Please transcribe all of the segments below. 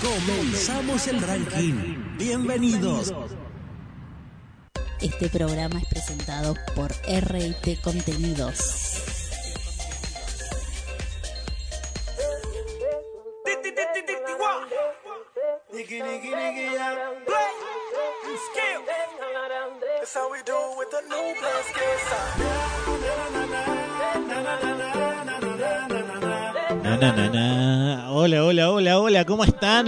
Comenzamos el ranking. Bienvenidos. Este programa es presentado por RT Contenidos. Hola, hola, hola, hola, ¿cómo están?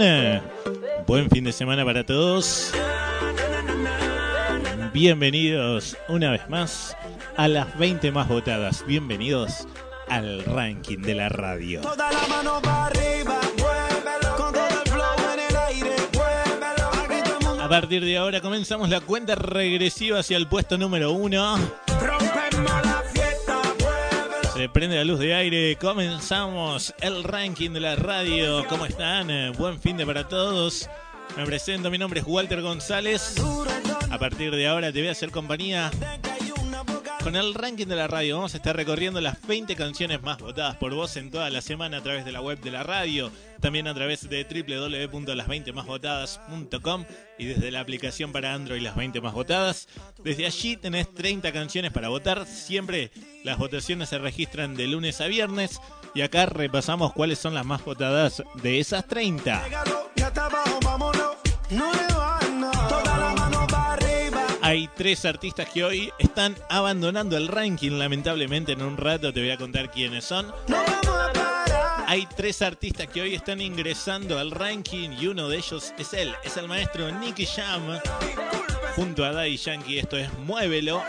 Buen fin de semana para todos. Bienvenidos una vez más a las 20 más votadas. Bienvenidos al ranking de la radio. A partir de ahora comenzamos la cuenta regresiva hacia el puesto número uno. Se prende la luz de aire, comenzamos el ranking de la radio. ¿Cómo están? Buen fin de para todos. Me presento, mi nombre es Walter González. A partir de ahora te voy a hacer compañía con el ranking de la radio. Vamos a estar recorriendo las 20 canciones más votadas por vos en toda la semana a través de la web de la radio, también a través de www.las20másvotadas.com y desde la aplicación para Android Las 20 más votadas. Desde allí tenés 30 canciones para votar. Siempre las votaciones se registran de lunes a viernes y acá repasamos cuáles son las más votadas de esas 30. Hay tres artistas que hoy están abandonando el ranking, lamentablemente en un rato te voy a contar quiénes son. Hay tres artistas que hoy están ingresando al ranking y uno de ellos es él, es el maestro Nicky Jam junto a Daddy Yankee, esto es Muévelo.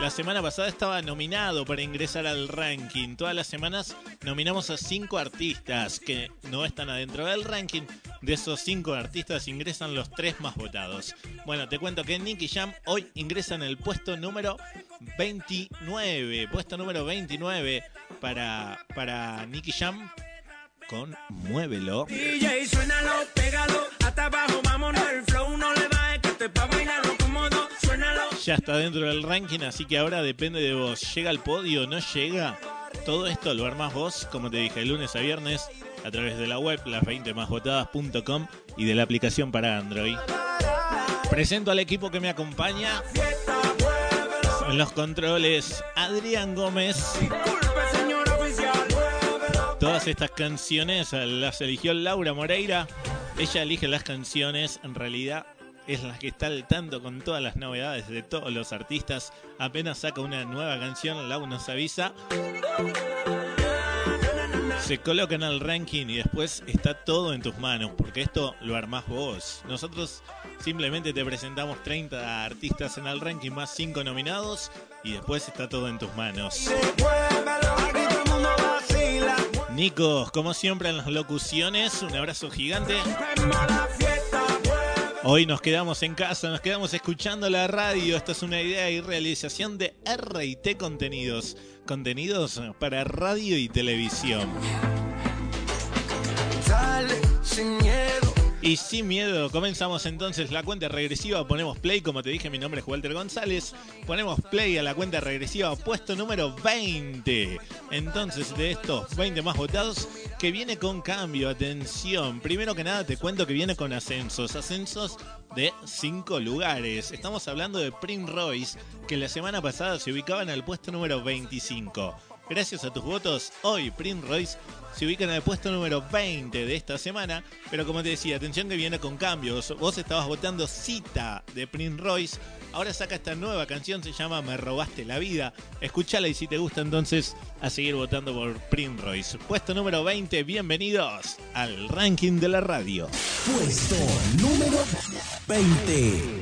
La semana pasada estaba nominado para ingresar al ranking. Todas las semanas nominamos a cinco artistas que no están adentro del ranking. De esos cinco artistas ingresan los tres más votados. Bueno, te cuento que Nicky Jam hoy ingresa en el puesto número 29. Puesto número 29 para, para Nicky Jam con Muévelo. DJ, suénalo, pégalo, hasta abajo, vámonos, el flow no le va, que te pa' bailarlo cómodo, suénalo. Ya está dentro del ranking, así que ahora depende de vos. ¿Llega al podio? ¿No llega? Todo esto lo armás vos, como te dije, de lunes a viernes, a través de la web, las20másvotadas.com y de la aplicación para Android. Presento al equipo que me acompaña. En los controles, Adrián Gómez. Disculpe, señor oficial. Todas estas canciones las eligió Laura Moreira. Ella elige las canciones, en realidad es la que está al tanto con todas las novedades de todos los artistas. Apenas saca una nueva canción, Lau nos avisa. Se coloca en el ranking y después está todo en tus manos, porque esto lo armás vos. Nosotros simplemente te presentamos 30 artistas en el ranking más 5 nominados y después está todo en tus manos. Nico, como siempre en las locuciones, un abrazo gigante. Hoy nos quedamos en casa, nos quedamos escuchando la radio. Esta es una idea y realización de RT Contenidos. Contenidos para radio y televisión. Y sin miedo, comenzamos entonces la cuenta regresiva. Ponemos play, como te dije, mi nombre es Walter González. Ponemos play a la cuenta regresiva, puesto número 20. Entonces, de estos 20 más votados, que viene con cambio. Atención, primero que nada te cuento que viene con ascensos. Ascensos de 5 lugares. Estamos hablando de Prince Royce, que la semana pasada se ubicaba en el puesto número 25. Gracias a tus votos, hoy Prince Royce se ubica en el puesto número 20 de esta semana. Pero como te decía, atención que viene con cambios. Vos estabas votando Cita de Prince Royce. Ahora saca esta nueva canción, se llama Me robaste la vida. Escúchala y si te gusta entonces a seguir votando por Prince Royce. Puesto número 20, bienvenidos al ranking de la radio. Puesto número 20.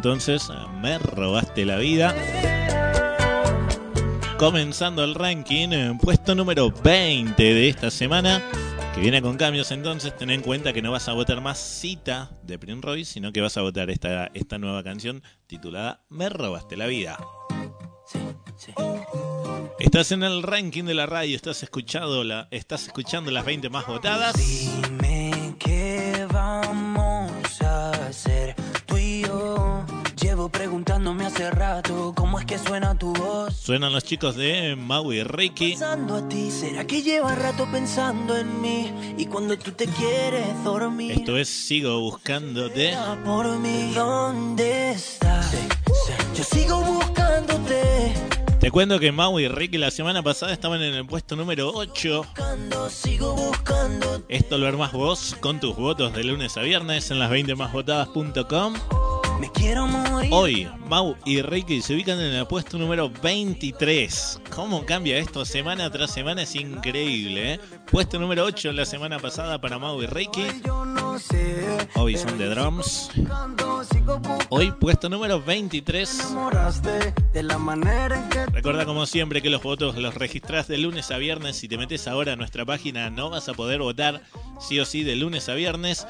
Entonces, me robaste la vida. Comenzando el ranking, en puesto número 20 de esta semana, que viene con cambios. Entonces, ten en cuenta que no vas a votar más cita de Prince Royce, sino que vas a votar esta, esta nueva canción titulada Me robaste la vida. Estás en el ranking de la radio, estás escuchando, la, estás escuchando las 20 más votadas. Dime suena tu voz. Suenan los chicos de Maui Ricky. Pensando a ti, ¿será que rato pensando en mí? Y cuando tú te quieres dormir, Esto es Sigo buscándote. Por mí, ¿dónde estás? Yo sigo buscándote, Te cuento que Maui y Ricky la semana pasada estaban en el puesto número 8. buscando, sigo. Esto lo vos con tus votos de lunes a viernes en las 20másvotadas.com. Me quiero morir. Hoy, Mau y Ricky se ubican en el puesto número 23. ¿Cómo cambia esto semana tras semana? Es increíble, ¿eh? Puesto número 8 la semana pasada para Mau y Ricky. Hoy de drums. Hoy, puesto número 23. enamoraste de la manera en que Recuerda como siempre que los votos los registrás de lunes a viernes. Si te metes ahora a nuestra página no vas a poder votar sí o sí de lunes a viernes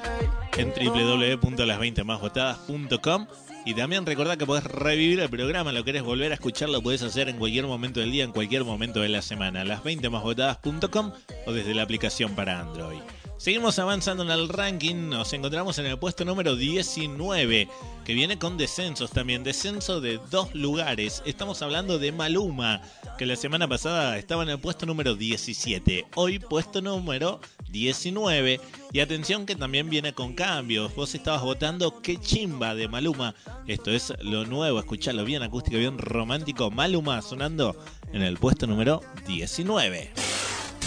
en www.las20másvotadas.com y también recordá que podés revivir el programa, lo querés volver a escuchar, lo podés hacer en cualquier momento del día, en cualquier momento de la semana. Las20másvotadas.com o desde la aplicación para Android. Seguimos avanzando en el ranking, nos encontramos en el puesto número 19, que viene con descensos también, descenso de dos lugares. Estamos hablando de Maluma, que la semana pasada estaba en el puesto número 17, hoy puesto número 19. Y atención que también viene con cambios, vos estabas votando qué chimba de Maluma. Esto es lo nuevo, escuchalo bien acústico, bien romántico. Maluma sonando en el puesto número 19.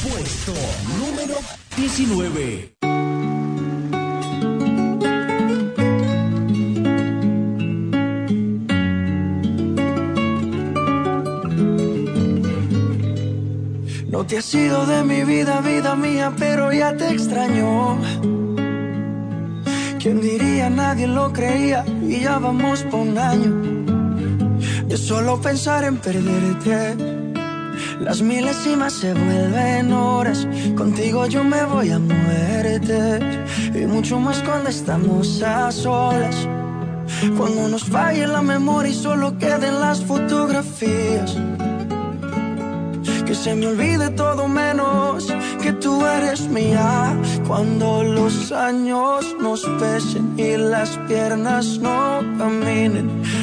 Puesto número 19. No te has ido de mi vida, vida mía, pero ya te extraño. ¿Quién diría? Nadie lo creía. y ya vamos por un año. De solo pensar en perderte. Las milésimas se vuelven horas. Contigo yo me voy a muerte. Y mucho más cuando estamos a solas. Cuando nos falle la memoria y solo queden las fotografías. Que se me olvide todo menos que tú eres mía. Cuando los años nos pesen y las piernas no caminen,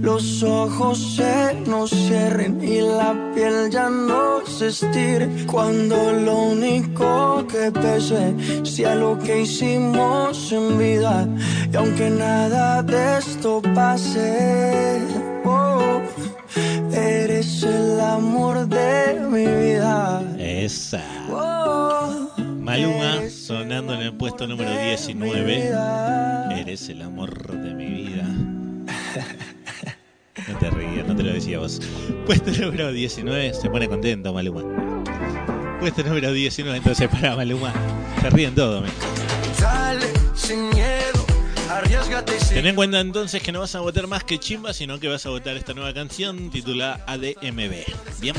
los ojos se nos cierren y la piel ya no se estire. Cuando lo único que pese sea lo que hicimos en vida. Y aunque nada de esto pase, oh, eres el amor de mi vida. Esa. Oh, Maluma sonando en el puesto número de mi 19. vida. Eres el amor de mi vida. Te no te lo decía vos. Puesto número 19, se pone contento Maluma. Puesto número 19, entonces para Maluma. Se ríen todos. me. Ten en cuenta entonces que no vas a votar más que chimba, sino que vas a votar esta nueva canción titulada ADMB. Bien.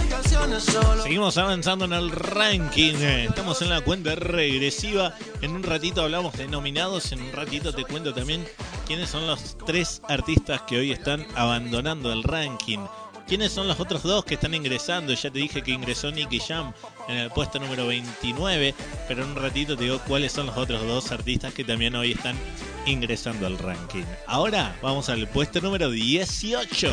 Seguimos avanzando en el ranking. Estamos en la cuenta regresiva. En un ratito hablamos de nominados. En un ratito te cuento también quiénes son los tres artistas que hoy están abandonando el ranking. ¿Quiénes son los otros dos que están ingresando? Ya te dije que ingresó Nicky Jam en el puesto número 29, pero en un ratito te digo cuáles son los otros dos artistas que también hoy están ingresando al ranking. Ahora vamos al puesto número 18.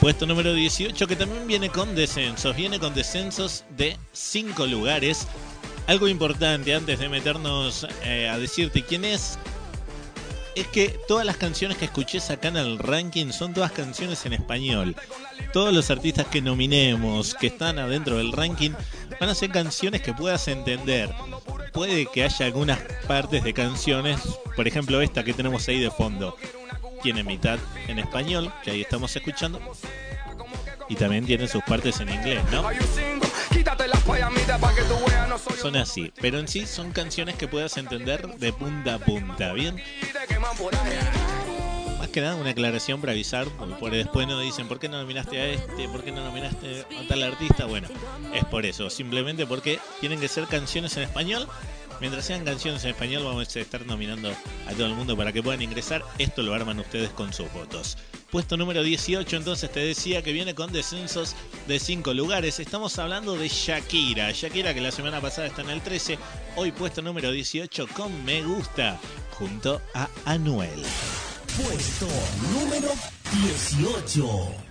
Puesto número 18 que también viene con descensos, viene con descensos de 5 lugares. Algo importante antes de meternos eh, a decirte quién es, es que todas las canciones que escuches acá en el ranking son todas canciones en español. Todos los artistas que nominemos, que están adentro del ranking, van a ser canciones que puedas entender. Puede que haya algunas partes de canciones, por ejemplo esta que tenemos ahí de fondo, tiene mitad en español, que ahí estamos escuchando, y también tiene sus partes en inglés, ¿no? Son así, pero en sí son canciones que puedas entender de punta a punta, ¿bien? Más que nada una aclaración para avisar, porque por después no dicen por qué no nominaste a este, por qué no nominaste a tal artista. Bueno, es por eso, simplemente porque tienen que ser canciones en español. Mientras sean canciones en español vamos a estar nominando a todo el mundo para que puedan ingresar. Esto lo arman ustedes con sus votos. Puesto número 18, entonces te decía que viene con descensos de 5 lugares. Estamos hablando de Shakira. Shakira que la semana pasada está en el 13. Hoy puesto número 18 con Me Gusta junto a Anuel. Puesto número 18.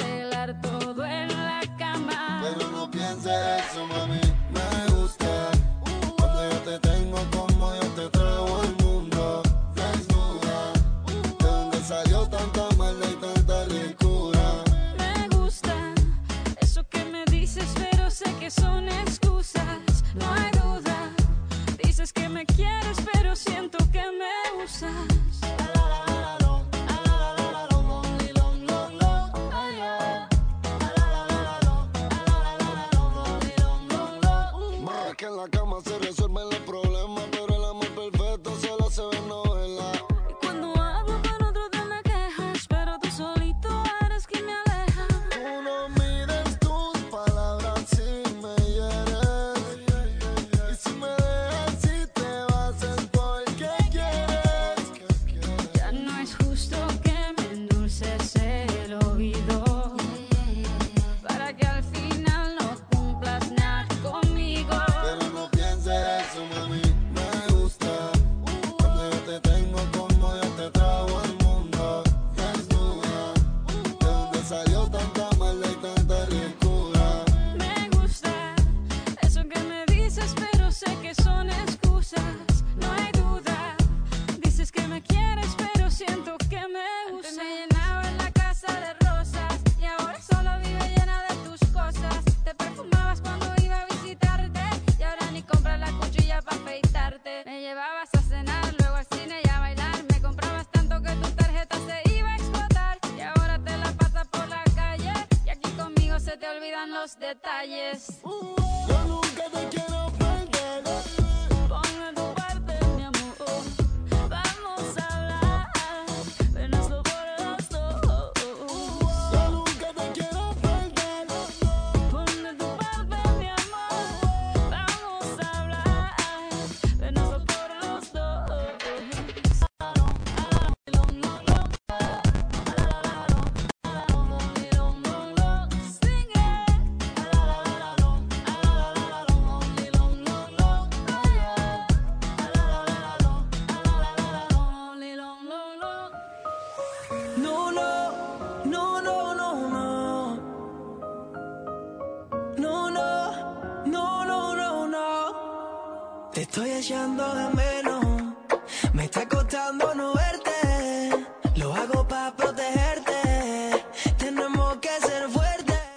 que me quieres, pero siento que me usas.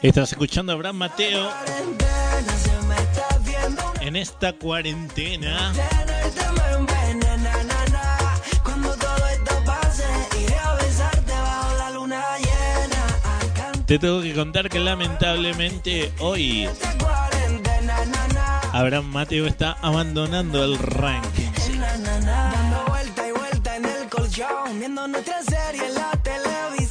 Estás escuchando a Abraham Mateo en esta cuarentena. Te tengo que contar que lamentablemente hoy. Abraham Mateo está abandonando el ranking.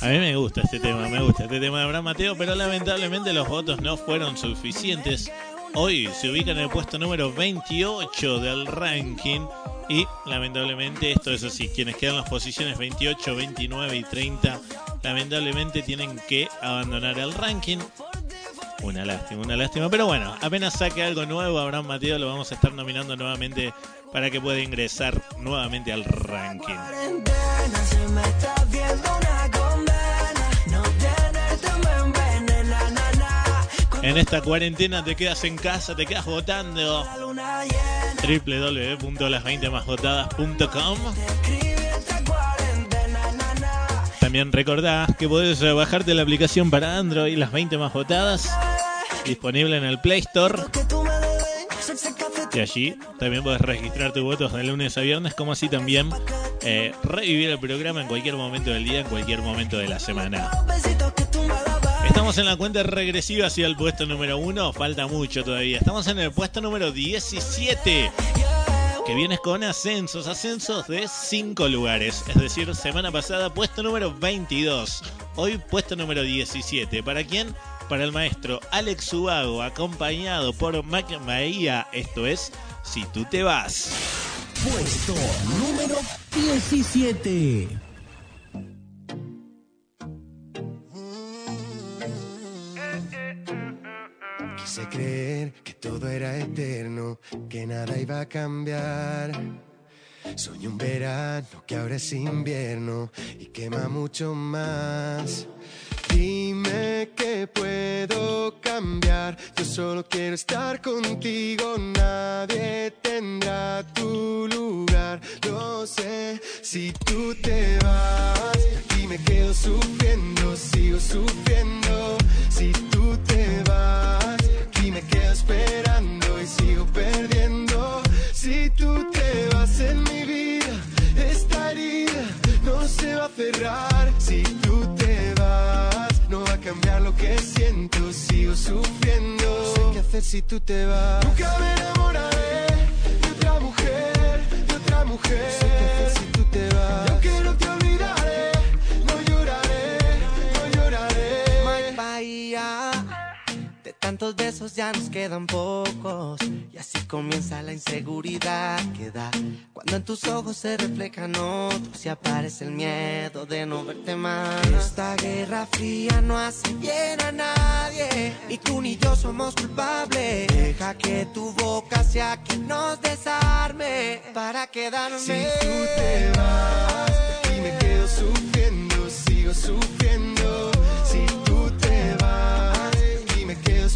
A mí me gusta este tema, me gusta este tema de Abraham Mateo, pero lamentablemente los votos no fueron suficientes. Hoy se ubica en el puesto número 28 del ranking y lamentablemente esto es así. Quienes quedan en las posiciones 28, 29 y 30 lamentablemente tienen que abandonar el ranking. Una lástima, una lástima. Pero bueno, apenas saque algo nuevo, Abraham Mateo lo vamos a estar nominando nuevamente para que pueda ingresar nuevamente al ranking. En esta cuarentena te quedas en casa, te quedas votando. la luna llena, www.las20másvotadas.com escribí esta cuarentena, na, na. También recordá que podés eh, bajarte la aplicación para Android, las 20 más votadas, disponible en el Play Store. Y allí también podés registrar tus votos de lunes a viernes, como así también eh, revivir el programa en cualquier momento del día, en cualquier momento de la semana. Estamos en la cuenta regresiva hacia el puesto número 1, falta mucho todavía. Estamos en el puesto número 17, que vienes con ascensos, ascensos de 5 lugares. Es decir, semana pasada puesto número 22, hoy puesto número 17. ¿Para quién? para el maestro Alex Subago, acompañado por Mac Bahía. Esto es Si tú te vas. Puesto número 17. Creer que todo era eterno, que nada iba a cambiar. Soy un verano que ahora es invierno y quema mucho más. Dime que puedo cambiar, yo solo quiero estar contigo, nadie tendrá tu lugar. Lo sé, si tú te vas y me quedo sufriendo, sigo sufriendo. Si tú te vas y me quedo esperando y sigo perdiendo. Si tú te vas en mi vida, esta herida no se va a cerrar. Si tú te vas, que siento, sigo sufriendo. No sé qué hacer si tú te vas. Nunca me enamoraré de otra mujer, de otra mujer. No sé qué hacer si tú te vas. Y aunque no te olvidaré, tantos besos ya nos quedan pocos. Y así comienza la inseguridad que da. Cuando en tus ojos se reflejan otros y aparece el miedo de no verte más. Esta guerra fría no hace bien a nadie. Ni tú ni yo somos culpables. Deja que tu boca sea quien nos desarme para quedarme. Si tú te vas y me quedo sufriendo, sigo sufriendo.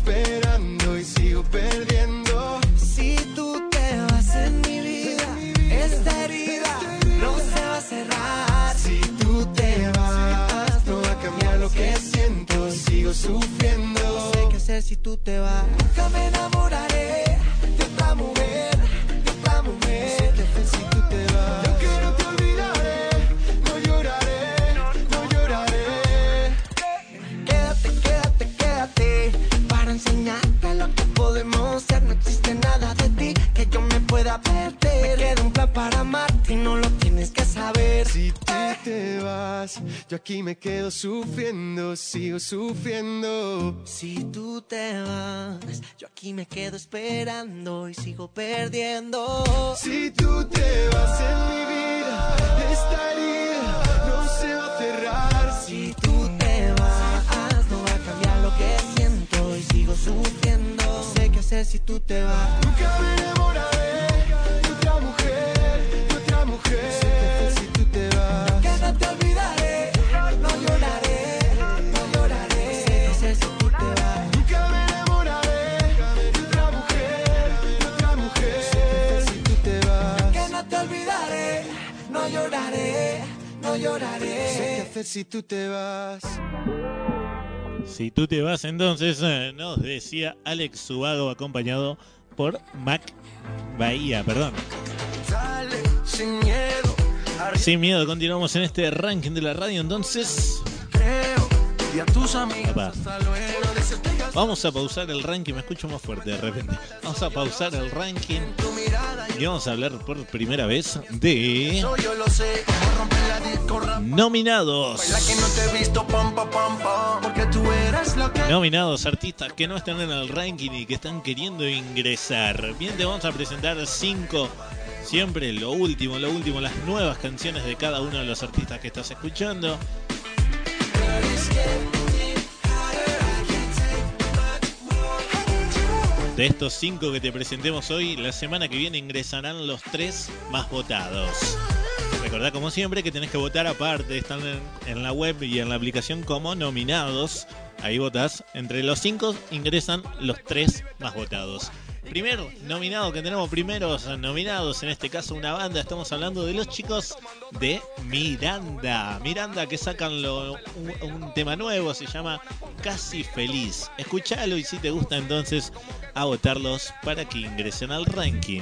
Esperando y sigo perdiendo. Si tú te vas en mi vida, esta herida no se va a cerrar. Si tú te vas, no va a cambiar lo que siento, sigo sufriendo. No sé qué hacer si tú te vas. Nunca me enamoraré podemos ser. No existe nada de ti que yo me pueda perder. Me queda un plan para amarte y no lo tienes que saber. Si tú te vas, yo aquí me quedo sufriendo, sigo sufriendo. Si tú te vas, yo aquí me quedo esperando y sigo perdiendo. Si tú te vas en mi vida, esta herida no se va a cerrar. Si tú te vas, no va a cambiar lo que siento sigo sufriendo. No sé qué hacer si tú te vas. Nunca me enamoraré de otra mujer, de otra mujer. No sé qué hacer si tú te vas. Que no te olvidaré, no lloraré, no lloraré. No sé qué hacer si tú te vas. Nunca me enamoraré de otra mujer, de otra mujer. No sé qué hacer si tú te vas. Que no te olvidaré, no lloraré, no No sé qué lloraré. hacer si tú te vas. Si tú te vas entonces, eh, nos decía Alex Subago acompañado por Mac Bahía, perdón. Dale, sin miedo, Sin miedo, continuamos en este ranking de la radio entonces. creo. Y a tus amigos hasta luego. Vamos a pausar el ranking, me escucho más fuerte de repente. Vamos a pausar el ranking y vamos a hablar por primera vez de nominados. Nominados artistas que no están en el ranking y que están queriendo ingresar. Bien, te vamos a presentar cinco. Siempre lo último, lo último, las nuevas canciones de cada uno de los artistas que estás escuchando. De estos cinco que te presentemos hoy, la semana que viene ingresarán los tres más votados. Recordá como siempre que tenés que votar aparte, están en, en la web y en la aplicación como nominados. Ahí votás. Entre los cinco ingresan los tres más votados. Primer nominado que tenemos, primeros nominados, en este caso una banda, estamos hablando de los chicos de Miranda. Miranda que sacan lo- un, tema nuevo, se llama Casi Feliz. Escuchalo y si te gusta entonces a votarlos para que ingresen al ranking.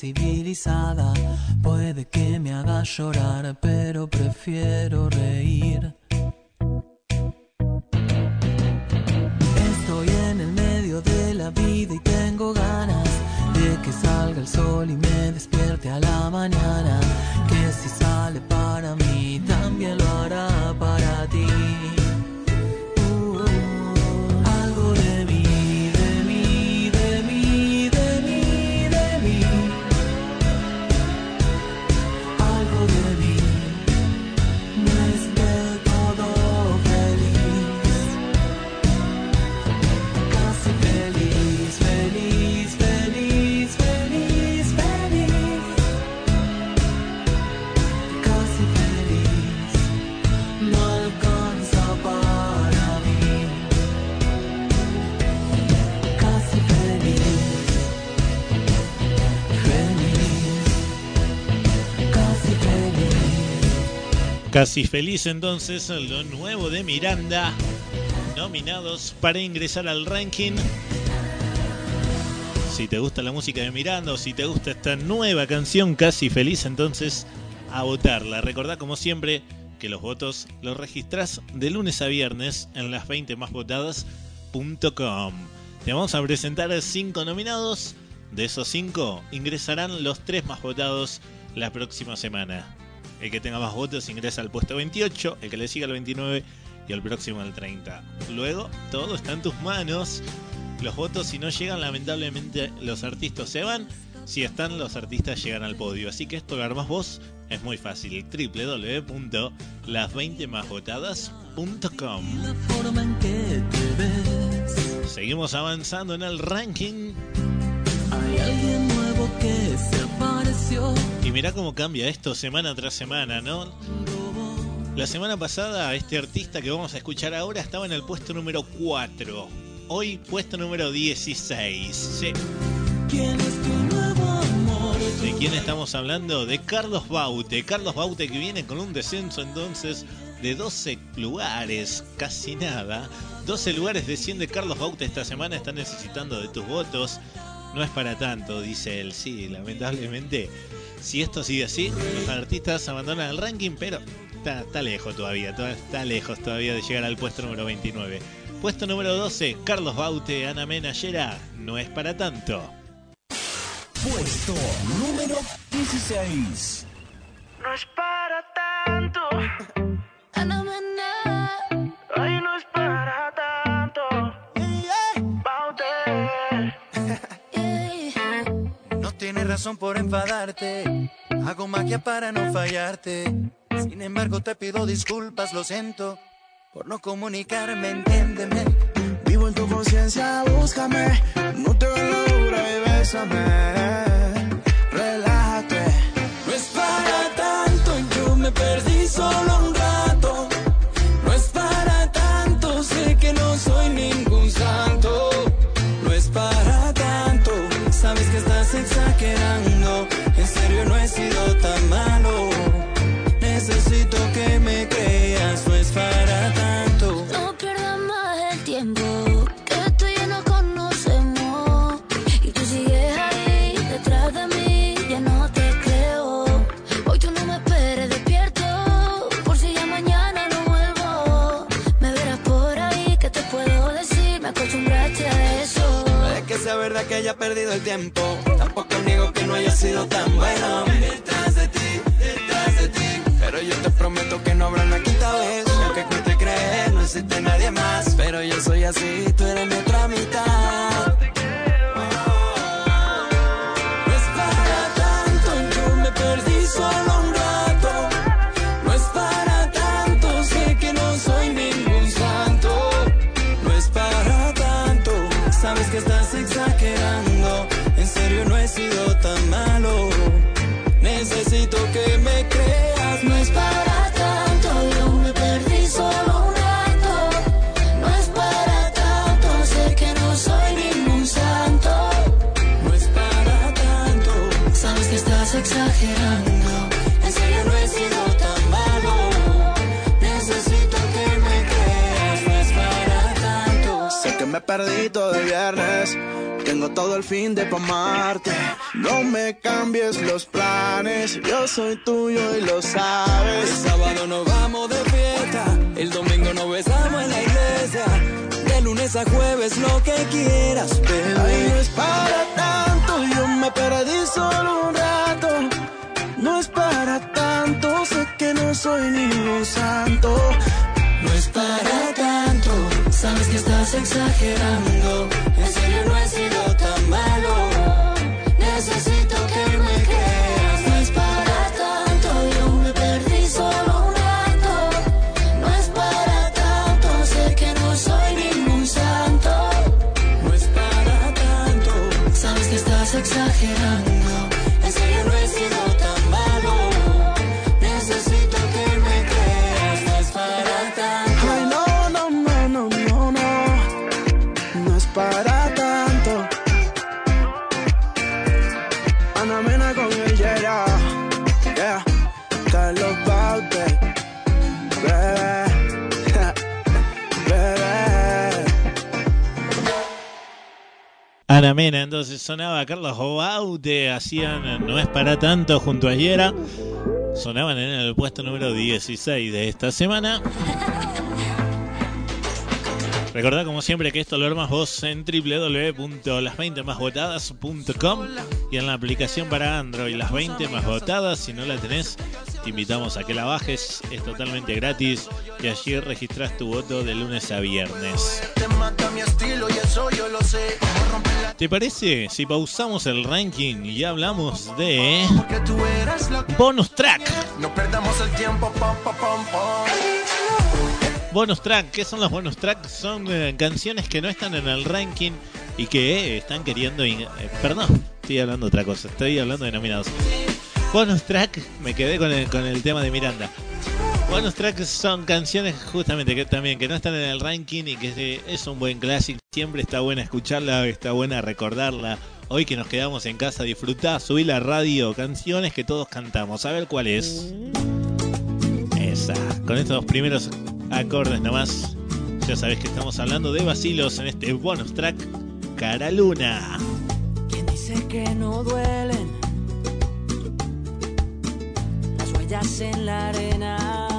Civilizada, puede que me haga llorar, pero prefiero Casi feliz entonces lo nuevo de Miranda. Nominados para ingresar al ranking. Si te gusta la música de Miranda o si te gusta esta nueva canción Casi feliz, entonces a votarla. Recordá como siempre que los votos los registras de lunes a viernes en las 20 más votadas.com. Te vamos a presentar cinco nominados. De esos cinco ingresarán los tres más votados la próxima semana. El que tenga más votos ingresa al puesto 28, el que le siga al 29 y el próximo al 30. Luego, todo está en tus manos. Los votos, si no llegan, lamentablemente los artistas se van. Si están, los artistas llegan al podio. Así que esto lo armas vos. Es muy fácil. www.las20másvotadas.com La forma en que te ves. Seguimos avanzando en el ranking. Hay alguien nuevo que se. Y mirá cómo cambia esto semana tras semana, ¿no? La semana pasada este artista que vamos a escuchar ahora estaba en el puesto número 4. Hoy puesto número 16. Sí. ¿Quién es tu nuevo amor? ¿De quién estamos hablando? De Carlos Baute. Carlos Baute que viene con un descenso entonces de 12 lugares, casi nada. 12 lugares desciende Carlos Baute esta semana, está necesitando de tus votos. No es para tanto, dice él. Sí, lamentablemente, si esto sigue así, los artistas abandonan el ranking, pero está, está lejos todavía, to- está lejos todavía de llegar al puesto número 29. Puesto número 12, Carlos Baute, Ana Mena, Yera, no es para tanto. Puesto número 16. No es para tanto. Ay, razón por enfadarte. Hago magia para no fallarte. Sin embargo, te pido disculpas, lo siento. Por no comunicarme, entiéndeme. Vivo en tu conciencia, búscame. No te dura y bésame. Sonaba Carlos Baute, hacían No es para tanto junto a Yera. Sonaban en el puesto número 16 de esta semana. Recordad como siempre que esto lo armas vos en www.las20másvotadas.com y en la aplicación para Android Las 20 más votadas. Si no la tenés, te invitamos a que la bajes. Es totalmente gratis y allí registrás tu voto de lunes a viernes. Te mata mi estilo y eso yo lo sé. ¿Te parece si pausamos el ranking y hablamos de bonus track? No perdamos el tiempo. Pom, pom, pom, pom. Bonus track, ¿qué son los bonus track? Son eh, canciones que no están en el ranking y que eh, están queriendo... in- eh, perdón, estoy hablando de otra cosa, estoy hablando de nominados. Bonus track, me quedé con el, con el tema de Miranda. Bonus track son canciones justamente que también que no están en el ranking y que es un buen clásico. Siempre está buena escucharla, está buena recordarla. Hoy que nos quedamos en casa, disfrutá, subí la radio, canciones que todos cantamos. A ver cuál es. Esa. Con estos primeros acordes nomás, ya sabés que estamos hablando de vacilos en este bonus track Cara Luna. Quien dice que no duelen las huellas en la arena.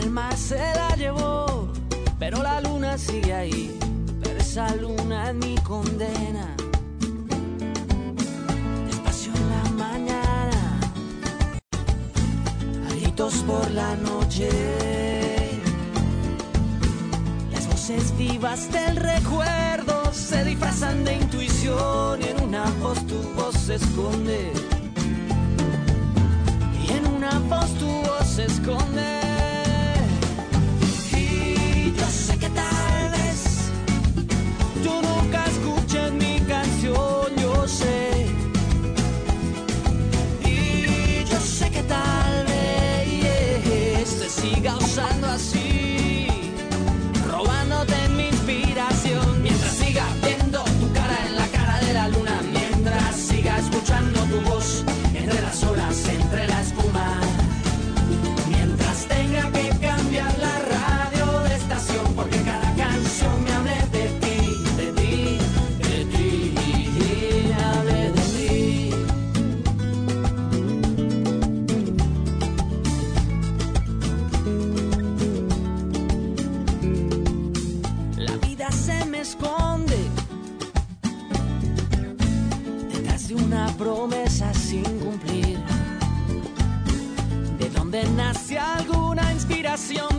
El mar se la llevó, pero la luna sigue ahí. Pero esa luna es mi condena. Despacio en la mañana, gritos por la noche. Las voces vivas del recuerdo se disfrazan de intuición y en una voz tu voz se esconde. Y en una voz tu voz se esconde.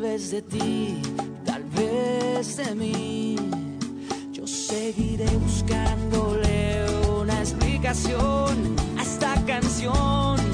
Vez de ti, tal vez de mí. Yo seguiré buscándole una explicación a esta canción.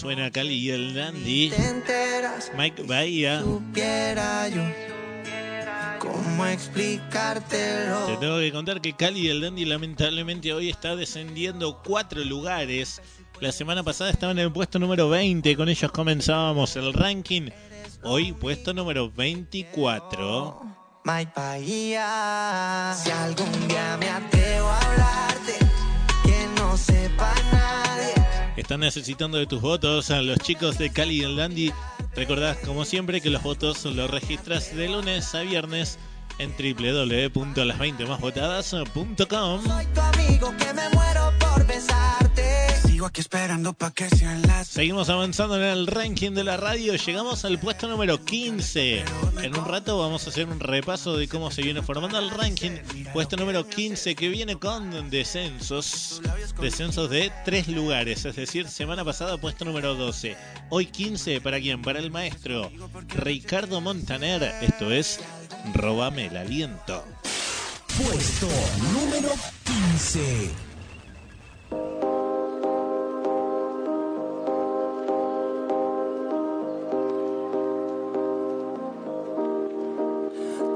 Suena Cali y el Dandy. Te Mike Bahía. cómo Te explicártelo. tengo que contar que Cali y el Dandy lamentablemente hoy está descendiendo cuatro lugares. La semana pasada estaban en el puesto número 20, con ellos comenzábamos el ranking. Hoy puesto número 24. Mike Bahía. Si algún día me atrevo a hablarte, que no sepa nadie. Están necesitando de tus votos a los chicos de Cali y el Dandy. Recordad, como siempre, que los votos los registras de lunes a viernes en www.las20másvotadas.com. Soy tu amigo que me muero. Sigo aquí esperando pa' que sean las. Seguimos avanzando en el ranking de la radio. Llegamos al puesto número 15. En un rato vamos a hacer un repaso de cómo se viene formando el ranking. Puesto número 15 que viene con descensos. Descensos de tres lugares. Es decir, semana pasada puesto número 12. Hoy 15 para quién? Para el maestro Ricardo Montaner. Esto es Róbame el aliento. Puesto número 15.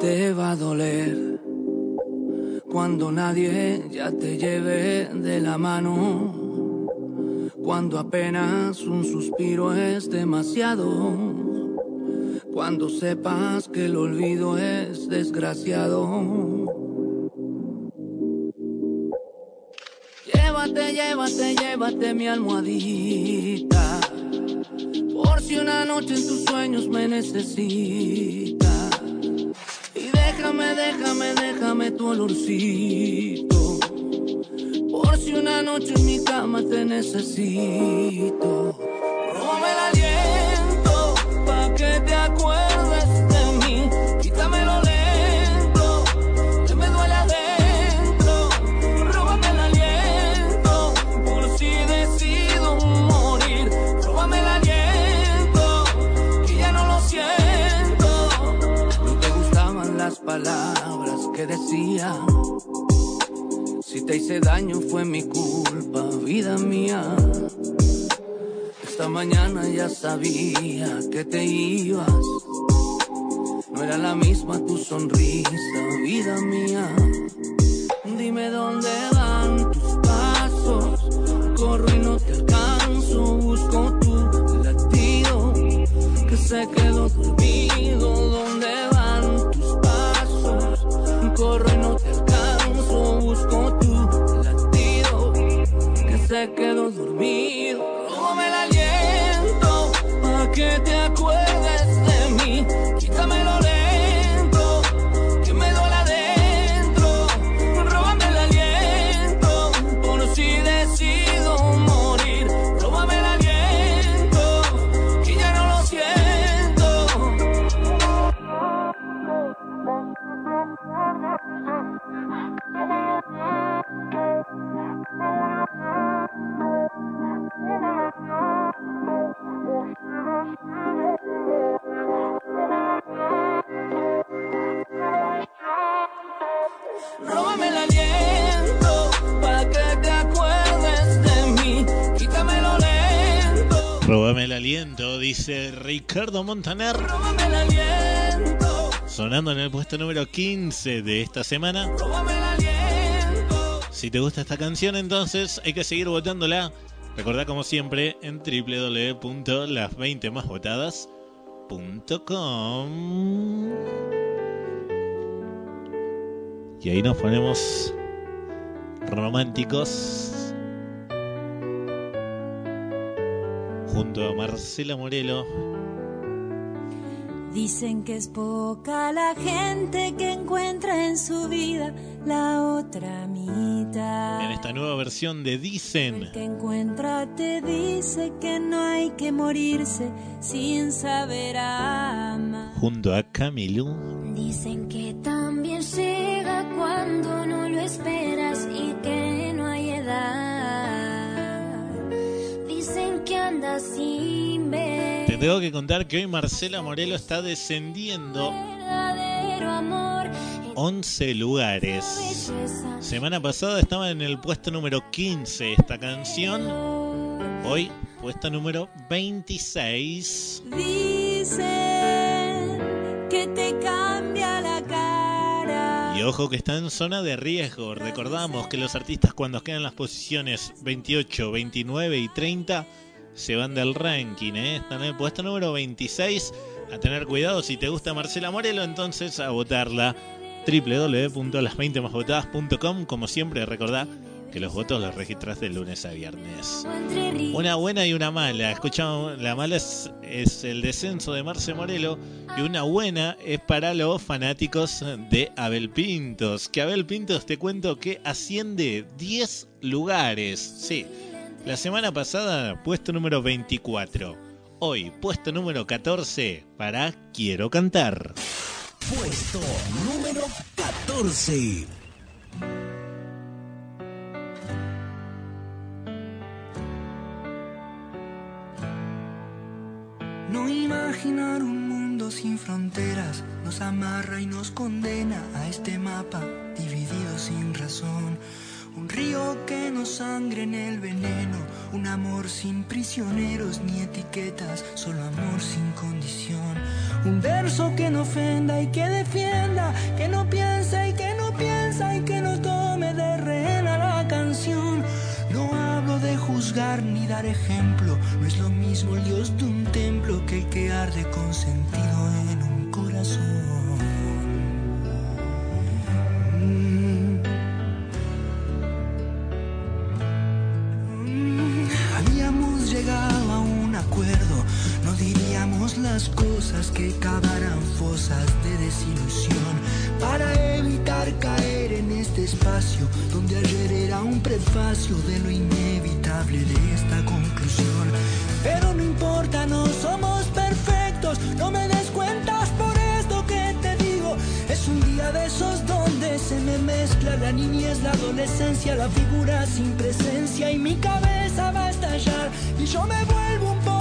Te va a doler cuando nadie ya te lleve de la mano, cuando apenas un suspiro es demasiado, cuando sepas que el olvido es desgraciado. Llévate, llévate, llévate mi almohadita, por si una noche en tus sueños me necesitas. Déjame, déjame, déjame tu olorcito. Por si una noche en mi cama te necesito. Si te hice daño fue mi culpa, vida mía. Esta mañana ya sabía que te ibas. No era la misma tu sonrisa, vida mía. Dime dónde van tus pasos. Corro y no te alcanzo. Busco tu latido que se quedó dormido. ¿Dónde? Corro y no te alcanzo. Busco tu latido que se quedó dormido. Aliento, dice Ricardo Montaner. Sonando en el puesto número 15 de esta semana. Si te gusta esta canción, entonces hay que seguir votándola. Recordá como siempre en www.las20másvotadas.com. Y ahí nos ponemos románticos. Junto a Marcela Morelo. Dicen que es poca la gente que encuentra en su vida la otra mitad. En esta nueva versión de Dicen. que encuentra te dice que no hay que morirse sin saber amar. Junto a Camilú. Dicen que Te tengo que contar que hoy Marcela Morelo está descendiendo verdadero amor. 11 lugares. Semana pasada estaba en el puesto número 15 esta canción. Hoy, puesto número 26. Dicen que te cambia la cara. Y ojo que está en zona de riesgo. Recordamos que los artistas cuando quedan en las posiciones 28, 29 y 30 se van del ranking. ¿eh? Están en el puesto número 26. A tener cuidado si te gusta Marcela Morelo, entonces a votarla www.las20másvotadas.com Como siempre, recordá que los votos los registras de lunes a viernes. Una buena y una mala. Escuchamos, la mala es, es el descenso de Marce Morelo y una buena es para los fanáticos de Abel Pintos. Que Abel Pintos te cuento que asciende 10 lugares. Sí, la semana pasada puesto número 24. Hoy puesto número 14 para Quiero cantar. Puesto número 14. No imaginar un mundo sin fronteras nos amarra y nos condena a este mapa dividido sin razón. Un río que nos sangre en el veneno, un amor sin prisioneros ni etiquetas, solo amor sin condición. Un verso que no ofenda y que defienda, que no piensa y que no piensa y que no tome de rehén la canción. No hablo de juzgar ni dar ejemplo, no es lo mismo el Dios de un templo que el que arde con sentido en un corazón. Mm, Llegado a un acuerdo, no diríamos las cosas que cavaran fosas de desilusión. Para evitar caer en este espacio donde ayer era un prefacio de lo inevitable de esta conclusión. Pero no importa, no somos perfectos, no me des cuentas Es un día de esos donde se me mezcla la niñez, la adolescencia, la figura sin presencia y mi cabeza va a estallar y yo me vuelvo un poco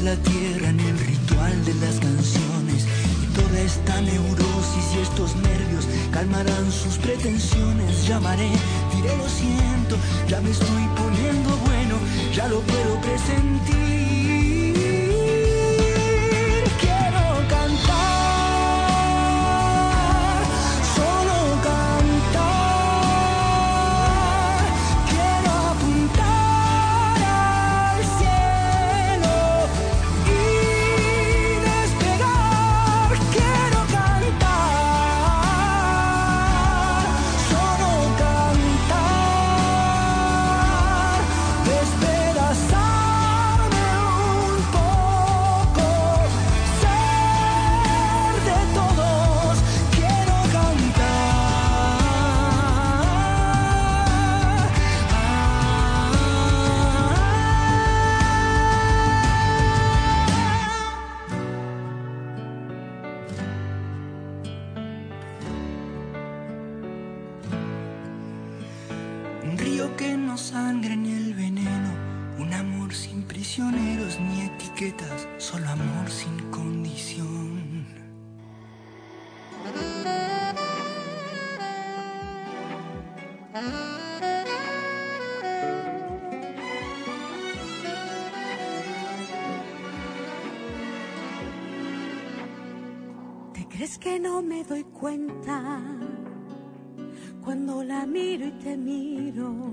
la tierra en el ritual de las canciones. Y toda esta neurosis y estos nervios calmarán sus pretensiones. Llamaré, diré lo siento, ya me estoy poniendo bueno, ya lo puedo presentir.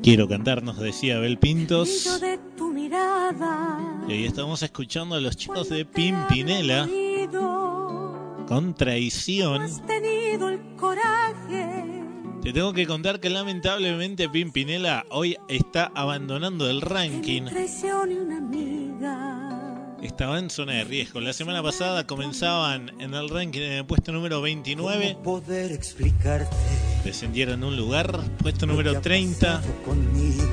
Quiero cantar, nos decía Abel Pintos. Y hoy estamos escuchando a los chicos de Pimpinela con traición. Has tenido el coraje. Te tengo que contar que lamentablemente Pimpinela hoy está abandonando el ranking. Estaba en zona de riesgo. La semana pasada comenzaban en el ranking en el puesto número 29. poder explicarte Descendieron un lugar, puesto número 30. conmigo.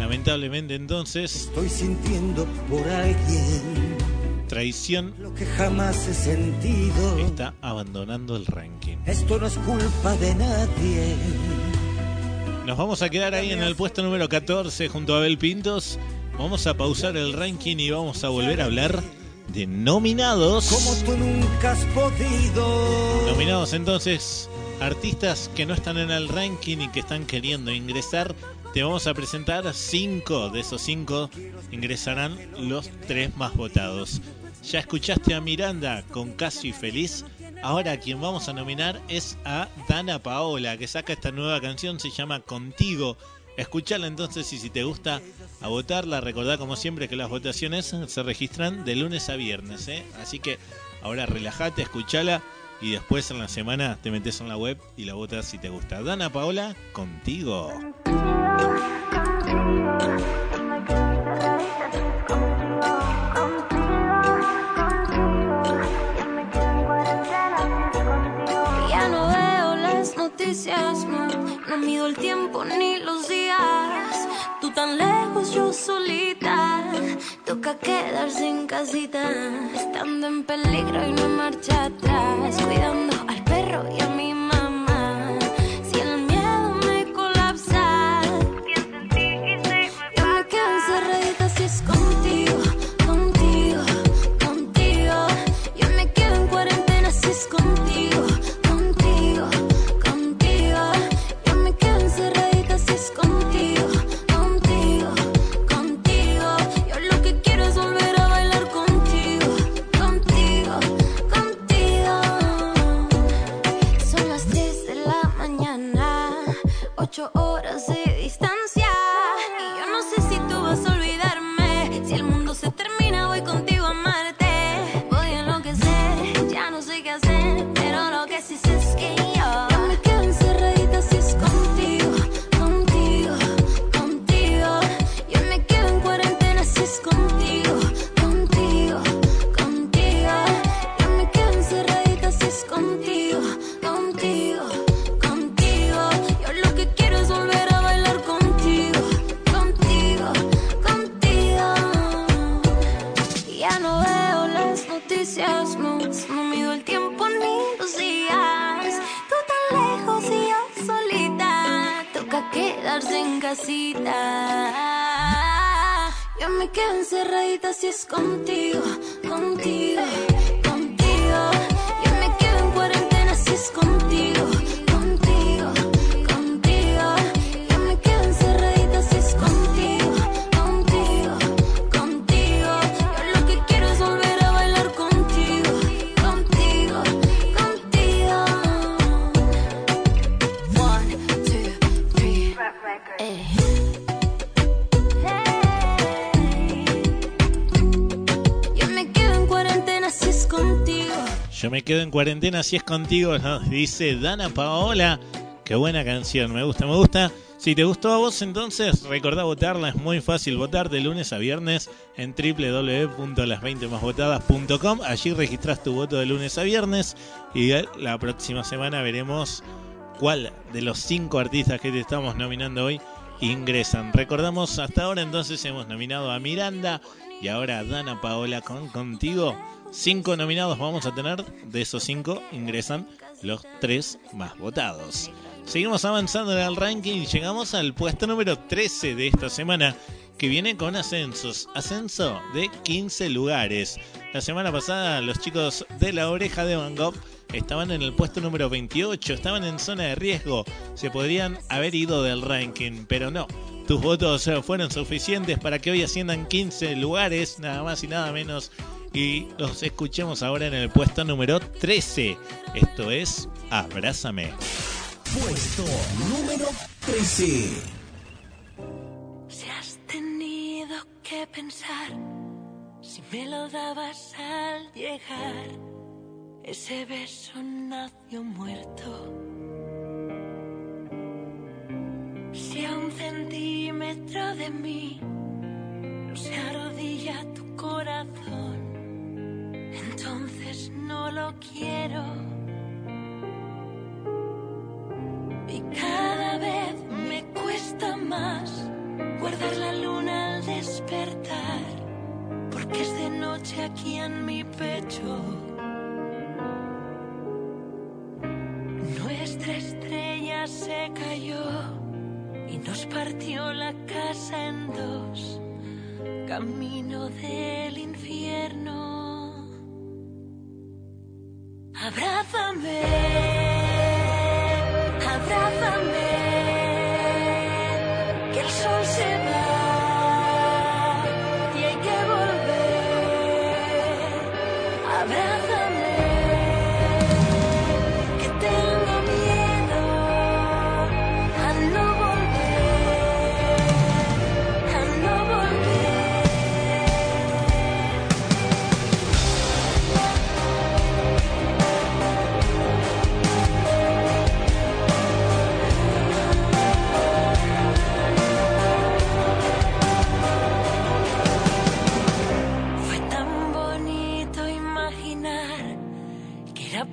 Lamentablemente entonces, Estoy sintiendo por alguien traición lo que jamás he sentido. está abandonando el ranking. Esto no es culpa de nadie. Nos vamos a quedar ahí en el puesto número 14 junto a Abel Pintos. Vamos a pausar el ranking y vamos a volver a hablar de nominados. Como tú nunca has podido. Nominados entonces, artistas que no están en el ranking y que están queriendo ingresar. Te vamos a presentar cinco de esos cinco. Ingresarán los tres más votados. Ya escuchaste a Miranda con Casi Feliz. Ahora quien vamos a nominar es a Dana Paola, que saca esta nueva canción, se llama Contigo. Escuchala entonces y si te gusta a votarla, recordá como siempre que las votaciones se registran de lunes a viernes. ¿eh? Así que ahora relájate, escuchala y después en la semana te metes en la web y la votas si te gusta. Dana Paola, contigo. Ya no veo las noticias, no, no mido el tiempo ni los días. Tú tan lejos, yo solita. Toca quedarse en casita, estando en peligro y no marcha atrás. Cuidando al perro y a mi cuarentena si es contigo, nos dice Dana Paola. Qué buena canción, me gusta, me gusta. Si te gustó a vos, entonces recordá votarla, es muy fácil votar de lunes a viernes en www.las20másvotadas.com. Allí registrás tu voto de lunes a viernes y la próxima semana veremos cuál de los cinco artistas que te estamos nominando hoy ingresan. Recordamos, hasta ahora entonces hemos nominado a Miranda y ahora a Dana Paola con Contigo. Cinco nominados vamos a tener, de esos cinco ingresan los tres más votados. Seguimos avanzando en el ranking y llegamos al puesto número 13 de esta semana, que viene con ascensos. Ascenso de 15 lugares. La semana pasada los chicos de la oreja de Van Gogh estaban en el puesto número 28, estaban en zona de riesgo, se podrían haber ido del ranking, pero no. Tus votos fueron suficientes para que hoy asciendan 15 lugares, nada más y nada menos. Y los escuchemos ahora en el puesto número 13. Esto es Abrázame. Puesto número 13. Si has tenido que pensar si me lo dabas al llegar, ese beso nació muerto. Si a un centímetro de mí no se arrodilla tu corazón, entonces no lo quiero. Y cada vez me cuesta más guardar la luna al despertar, porque es de noche aquí en mi pecho. Nuestra estrella se cayó y nos partió la casa en dos, camino del infierno. Abrázame, abrázame, que el sol se va y hay que volver. Abrázame,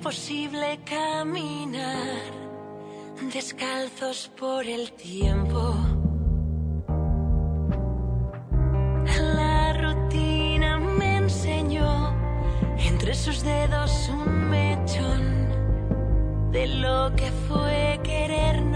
que era posible caminar descalzos por el tiempo. La rutina me enseñó entre sus dedos un mechón de lo que fue querernos.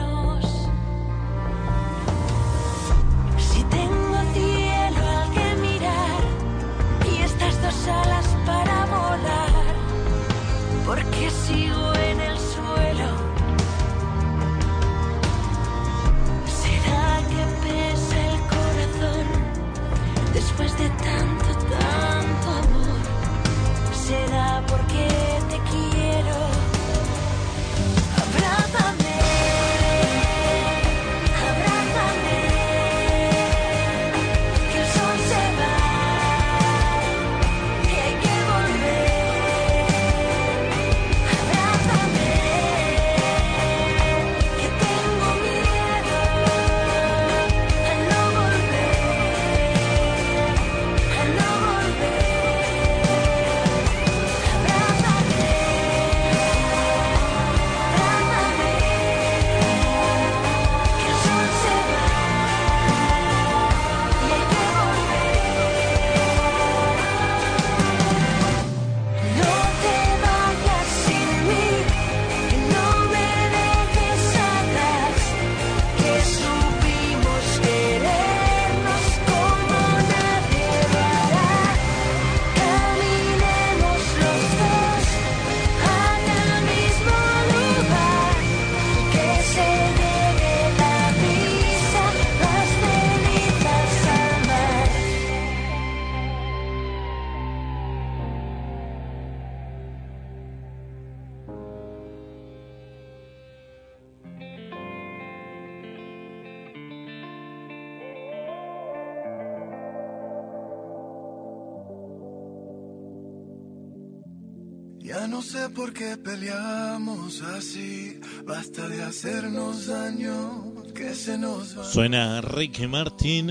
Se nos va. Suena Ricky Martin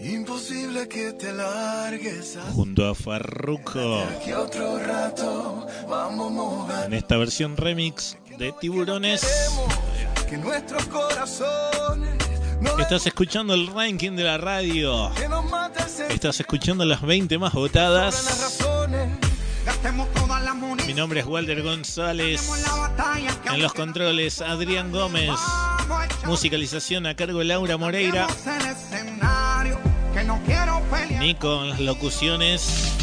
Imposible que te largues junto a Farruko aquí otro rato. Vamos a en esta versión remix de Tiburones. que nuestros corazones no Estás escuchando el ranking de la radio. Estás escuchando las 20 más votadas. Mi nombre es Walter González. En los controles, Adrián Gómez. Musicalización a cargo de Laura Moreira. Nico en las locuciones.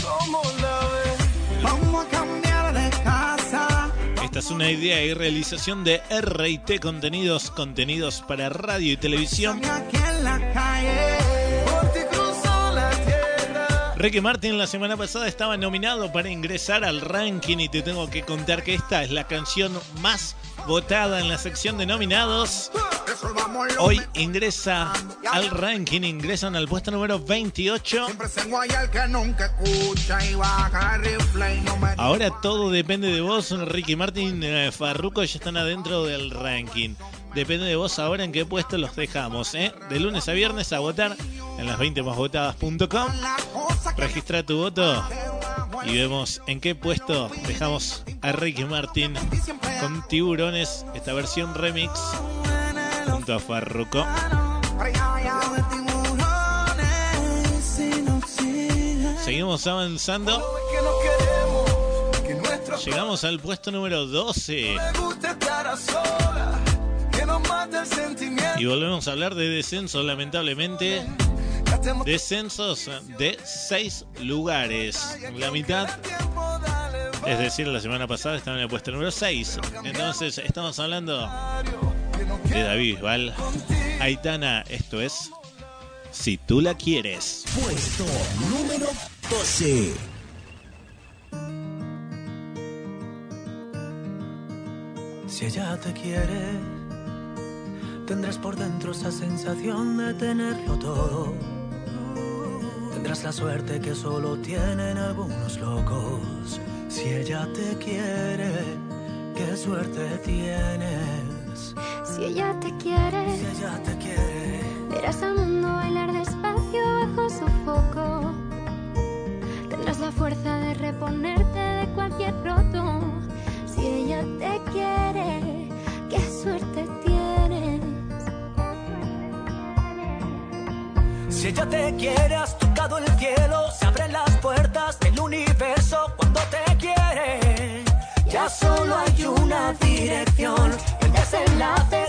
Esta es una idea y realización de RT Contenidos, contenidos para radio y televisión. Ricky Martin la semana pasada estaba nominado para ingresar al ranking y te tengo que contar que esta es la canción más votada en la sección de nominados. Hoy ingresa al ranking, ingresan al puesto número 28. Siempre se guaya el que nunca escucha y baja el rifle y no me Ahora todo depende de vos, Ricky Martin, eh, Farruko ya están adentro del ranking. Depende de vos ahora en qué puesto los dejamos, ¿eh? De lunes a viernes a votar en las 20másvotadas.com. Registra tu voto y vemos en qué puesto dejamos a Ricky Martin con Tiburones, esta versión remix junto. Seguimos avanzando. Llegamos al puesto número 12 me gusta estar a solas. Que nos mate el sentimiento. y volvemos a hablar de descenso, lamentablemente. Descensos de 6 lugares. La mitad, es decir, la semana pasada estaba en el puesto número 6. Entonces, estamos hablando de David Bisbal. Aitana, esto es Si tú la quieres. Puesto número 12. Si ella te quiere, tendrás por dentro esa sensación de tenerlo todo. Tendrás la suerte que solo tienen algunos locos. Si ella te quiere, qué suerte tienes. Si ella te quiere, Si ella te quiere, verás al mundo bailar despacio bajo su foco. Tendrás la fuerza de reponerte de cualquier roto. Si ella te quiere, qué suerte tienes. Si ella te quiere, has tocado el cielo, se abren las puertas del universo cuando te quiere. Ya solo hay una dirección, el desenlace de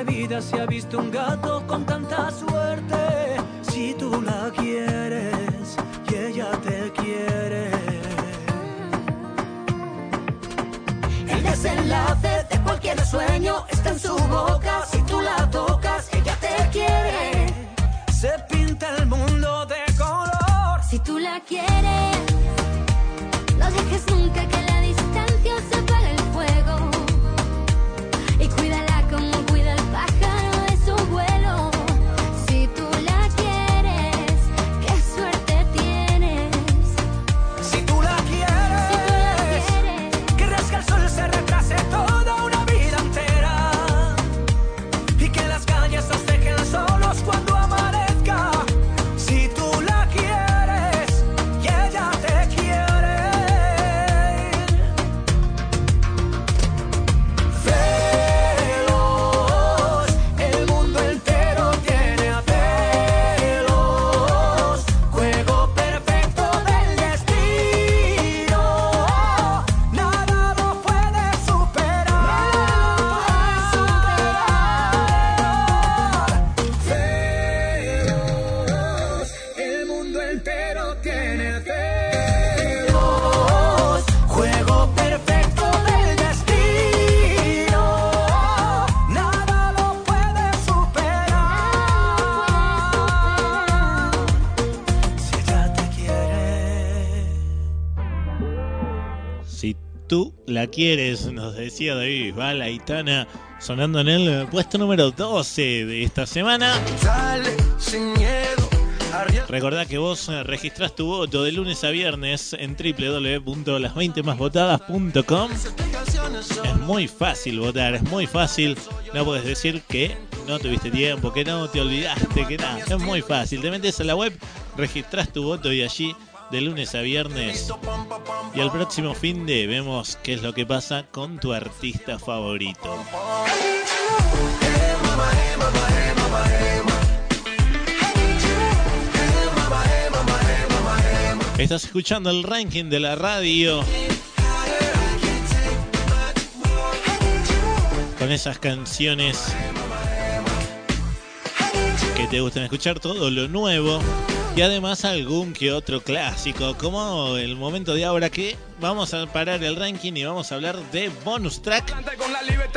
Siete vidas se ha visto un gato con tanta suerte. Si tú la quieres y ella te quiere. El desenlace de cualquier sueño está en su boca. Si tú la tocas, ella te quiere. Se pinta el mundo de color. si tú la quieres, no dejes nunca que la distancia se la quieres, nos decía David Bisbal, Aitana, sonando en el puesto número 12 de esta semana. Dale sin miedo. Recordá que vos eh, registrás tu voto de lunes a viernes en www.las20másvotadas.com. Es muy fácil votar, es muy fácil. No puedes decir que no tuviste tiempo, que no te olvidaste, que nada. Es muy fácil. Te metes a la web, registrás tu voto y allí de lunes a viernes. Y al próximo fin de vemos qué es lo que pasa con tu artista favorito. Estás escuchando el ranking de la radio. Con esas canciones que te gustan escuchar todo lo nuevo y además algún que otro clásico, como el momento de ahora que vamos a parar el ranking y vamos a hablar de bonus track.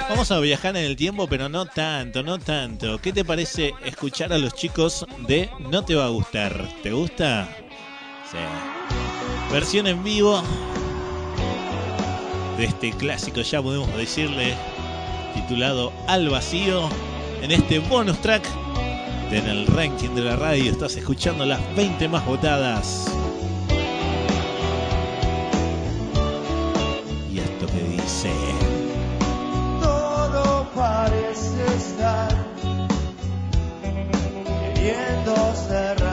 Vamos a viajar en el tiempo, pero no tanto, no tanto. ¿Qué te parece escuchar a los chicos de No te va a gustar? ¿Te gusta? Sí. Versión en vivo de este clásico, ya podemos decirle, titulado Al vacío, en este bonus track en el ranking de la radio. Estás escuchando las 20 más votadas. Y esto que dice. Todo parece estar queriendo cerrar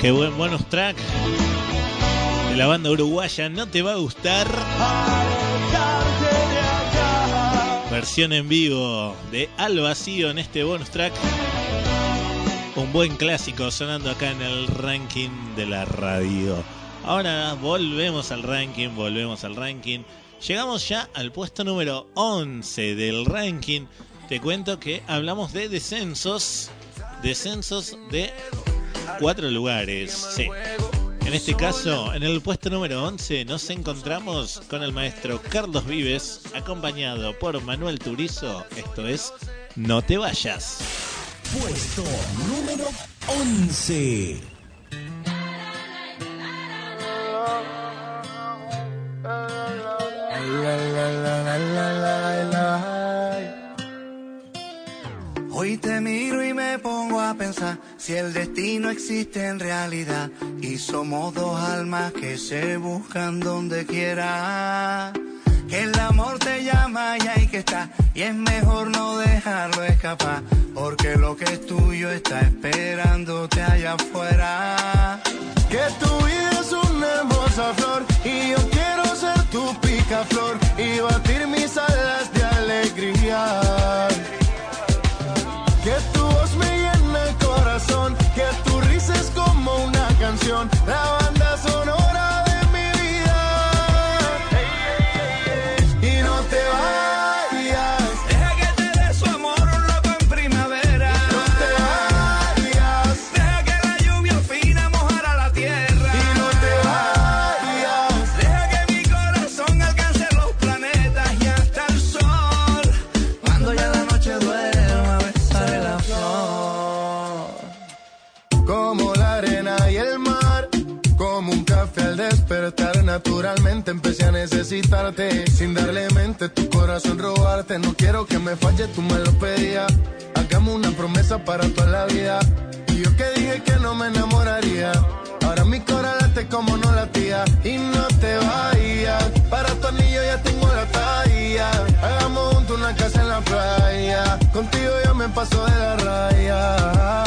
Qué buen bonus track de la banda uruguaya. No te va a gustar. Versión en vivo de Al Vacío en este bonus track. Un buen clásico sonando acá en el ranking de la radio. Ahora volvemos al ranking, volvemos al ranking. Llegamos ya al puesto número 11 del ranking. Te cuento que hablamos de descensos. Descensos de cuatro lugares. Sí. En este caso, en el puesto número 11 nos encontramos con el maestro Carlos Vives, acompañado por Manuel Turizo. Esto es No te vayas. Puesto número 11. Hoy te miro y me pongo a pensar si el destino existe en realidad y somos dos almas que se buscan donde quiera. Que el amor te llama y hay que estar y es mejor no dejarlo escapar porque lo que es tuyo está esperándote allá afuera. Que tu vida es una hermosa flor y yo quiero ser tu picaflor y batir mis alas de alegría. Que tu voz me llena el corazón, que tu risa es como una canción, la banda sonora naturalmente empecé a necesitarte. Sin darle mente, tu corazón robarte. No quiero que me falle, tú me lo pedías. Hagamos una promesa para toda la vida. Y yo que dije que no me enamoraría. Ahora mi corazón late como no latía. Y no te vayas, para tu anillo ya tengo la talla. Hagamos juntos una casa en la playa. Contigo ya me paso de la raya.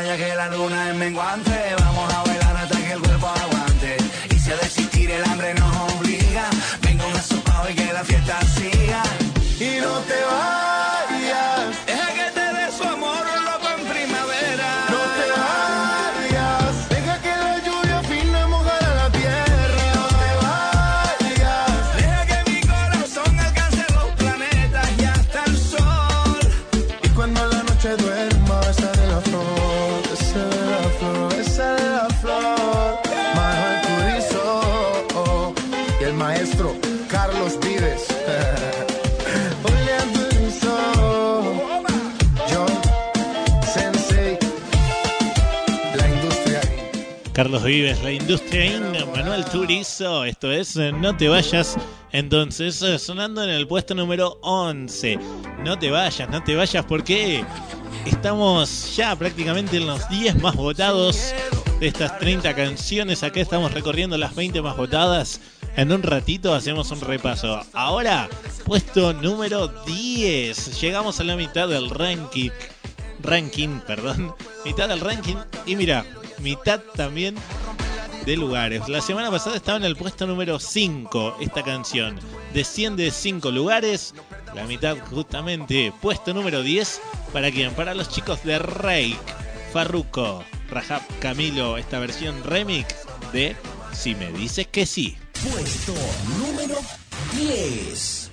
Playa que la luna es menguante, vamos a bailar hasta que el cuerpo aguante. Y si ha de existir el hambre nos obliga, venga un asopado y que la fiesta siga. Y no te vayas, Carlos Vives, la industria in, Manuel Turizo, esto es eh, No te vayas. Entonces, eh, sonando en el puesto número 11. No te vayas, no te vayas porque estamos ya prácticamente en los 10 más votados de estas 30 canciones. Acá estamos recorriendo las 20 más votadas. En un ratito hacemos un repaso. Ahora, puesto número 10. Llegamos a la mitad del ranking. Ranking, perdón. Mitad del ranking. Y mira, mitad también de lugares. La semana pasada estaba en el puesto número 5 esta canción. Desciende 5 lugares. La mitad justamente puesto número 10. ¿Para quién? Para los chicos de Rake, Farruko, Rajab Camilo. Esta versión remix de Si me dices que sí. Puesto número 10.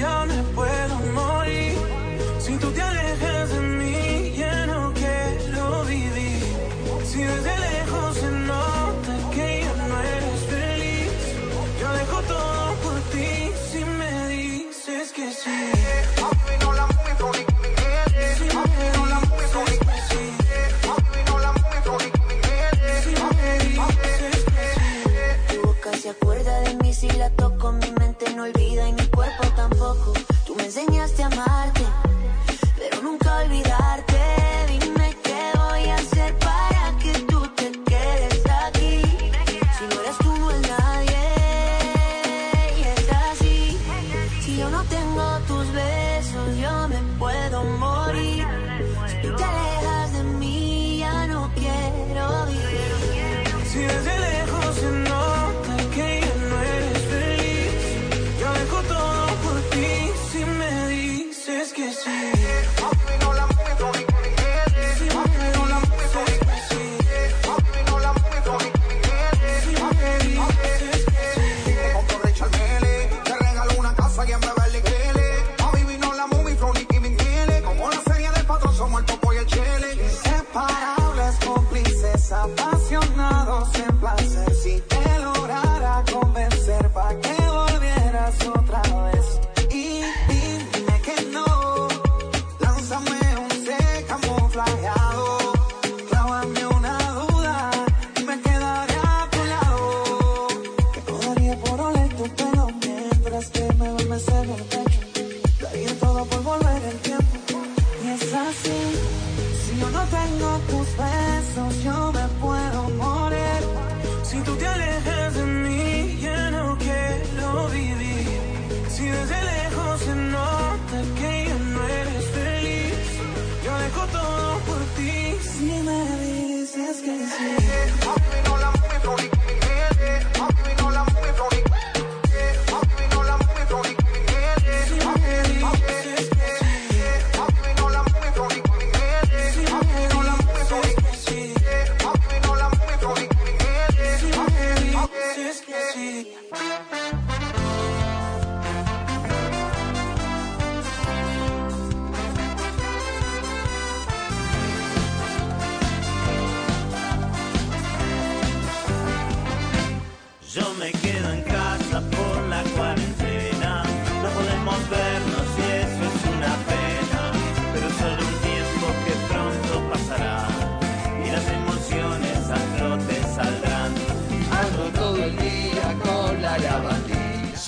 yo me puedo morir. Si tú te alejas de mí, ya no quiero vivir. Si desde lejos se nota que ya no eres feliz, yo dejo todo por ti si me dices que sí. Tu boca se acuerda de mí si la toco, mi mente no olvida y Tú me enseñaste a amarte,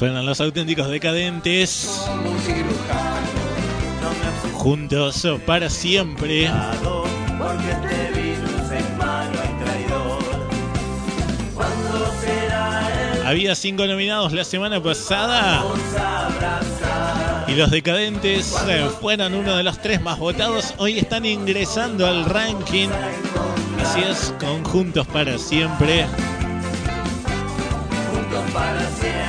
Suenan los auténticos decadentes. Juntos para siempre. Porque este virus es malo y traidor. ¿Cuándo será el Había cinco nominados la semana pasada. Y los decadentes eh, fueron uno de los tres más votados. Hoy están ingresando al ranking. Así es, conjuntos para siempre. Juntos para siempre.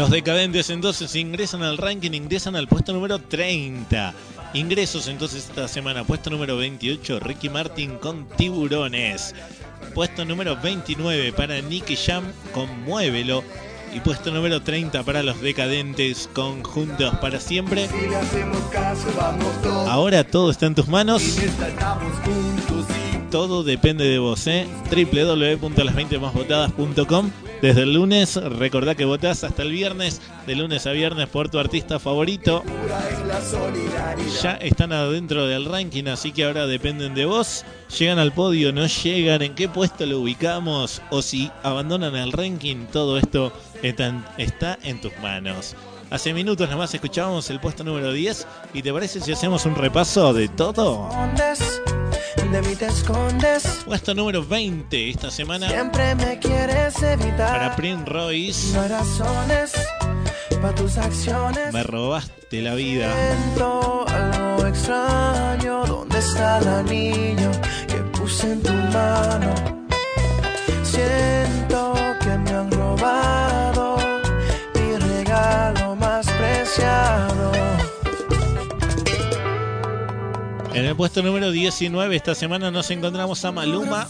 Los decadentes entonces ingresan al ranking, ingresan al puesto número 30. Ingresos entonces esta semana, puesto número 28, Ricky Martin con Tiburones. Puesto número 29 para Nicky Jam con Muévelo. Y puesto número 30 para los decadentes con Juntos para siempre. Ahora todo está en tus manos. Todo depende de vos, ¿eh? www.las20másvotadas.com Desde el lunes, recordá que votás hasta el viernes, de lunes a viernes por tu artista favorito. Ya están adentro del ranking, así que ahora dependen de vos. Llegan al podio, no llegan, en qué puesto lo ubicamos o si abandonan el ranking, todo esto está en, tus manos. Hace minutos nomás escuchábamos el puesto número 10 y te parece si hacemos un repaso de todo? De mí te escondes. Puesto número 20 esta semana Siempre me quieres evitar. para Prince Royce. No hay razones para tus acciones. Me robaste la vida. Siento algo extraño. ¿Dónde está el anillo que puse en tu mano? Siento que me han robado mi regalo más preciado. En el puesto número 19 esta semana nos encontramos a Maluma.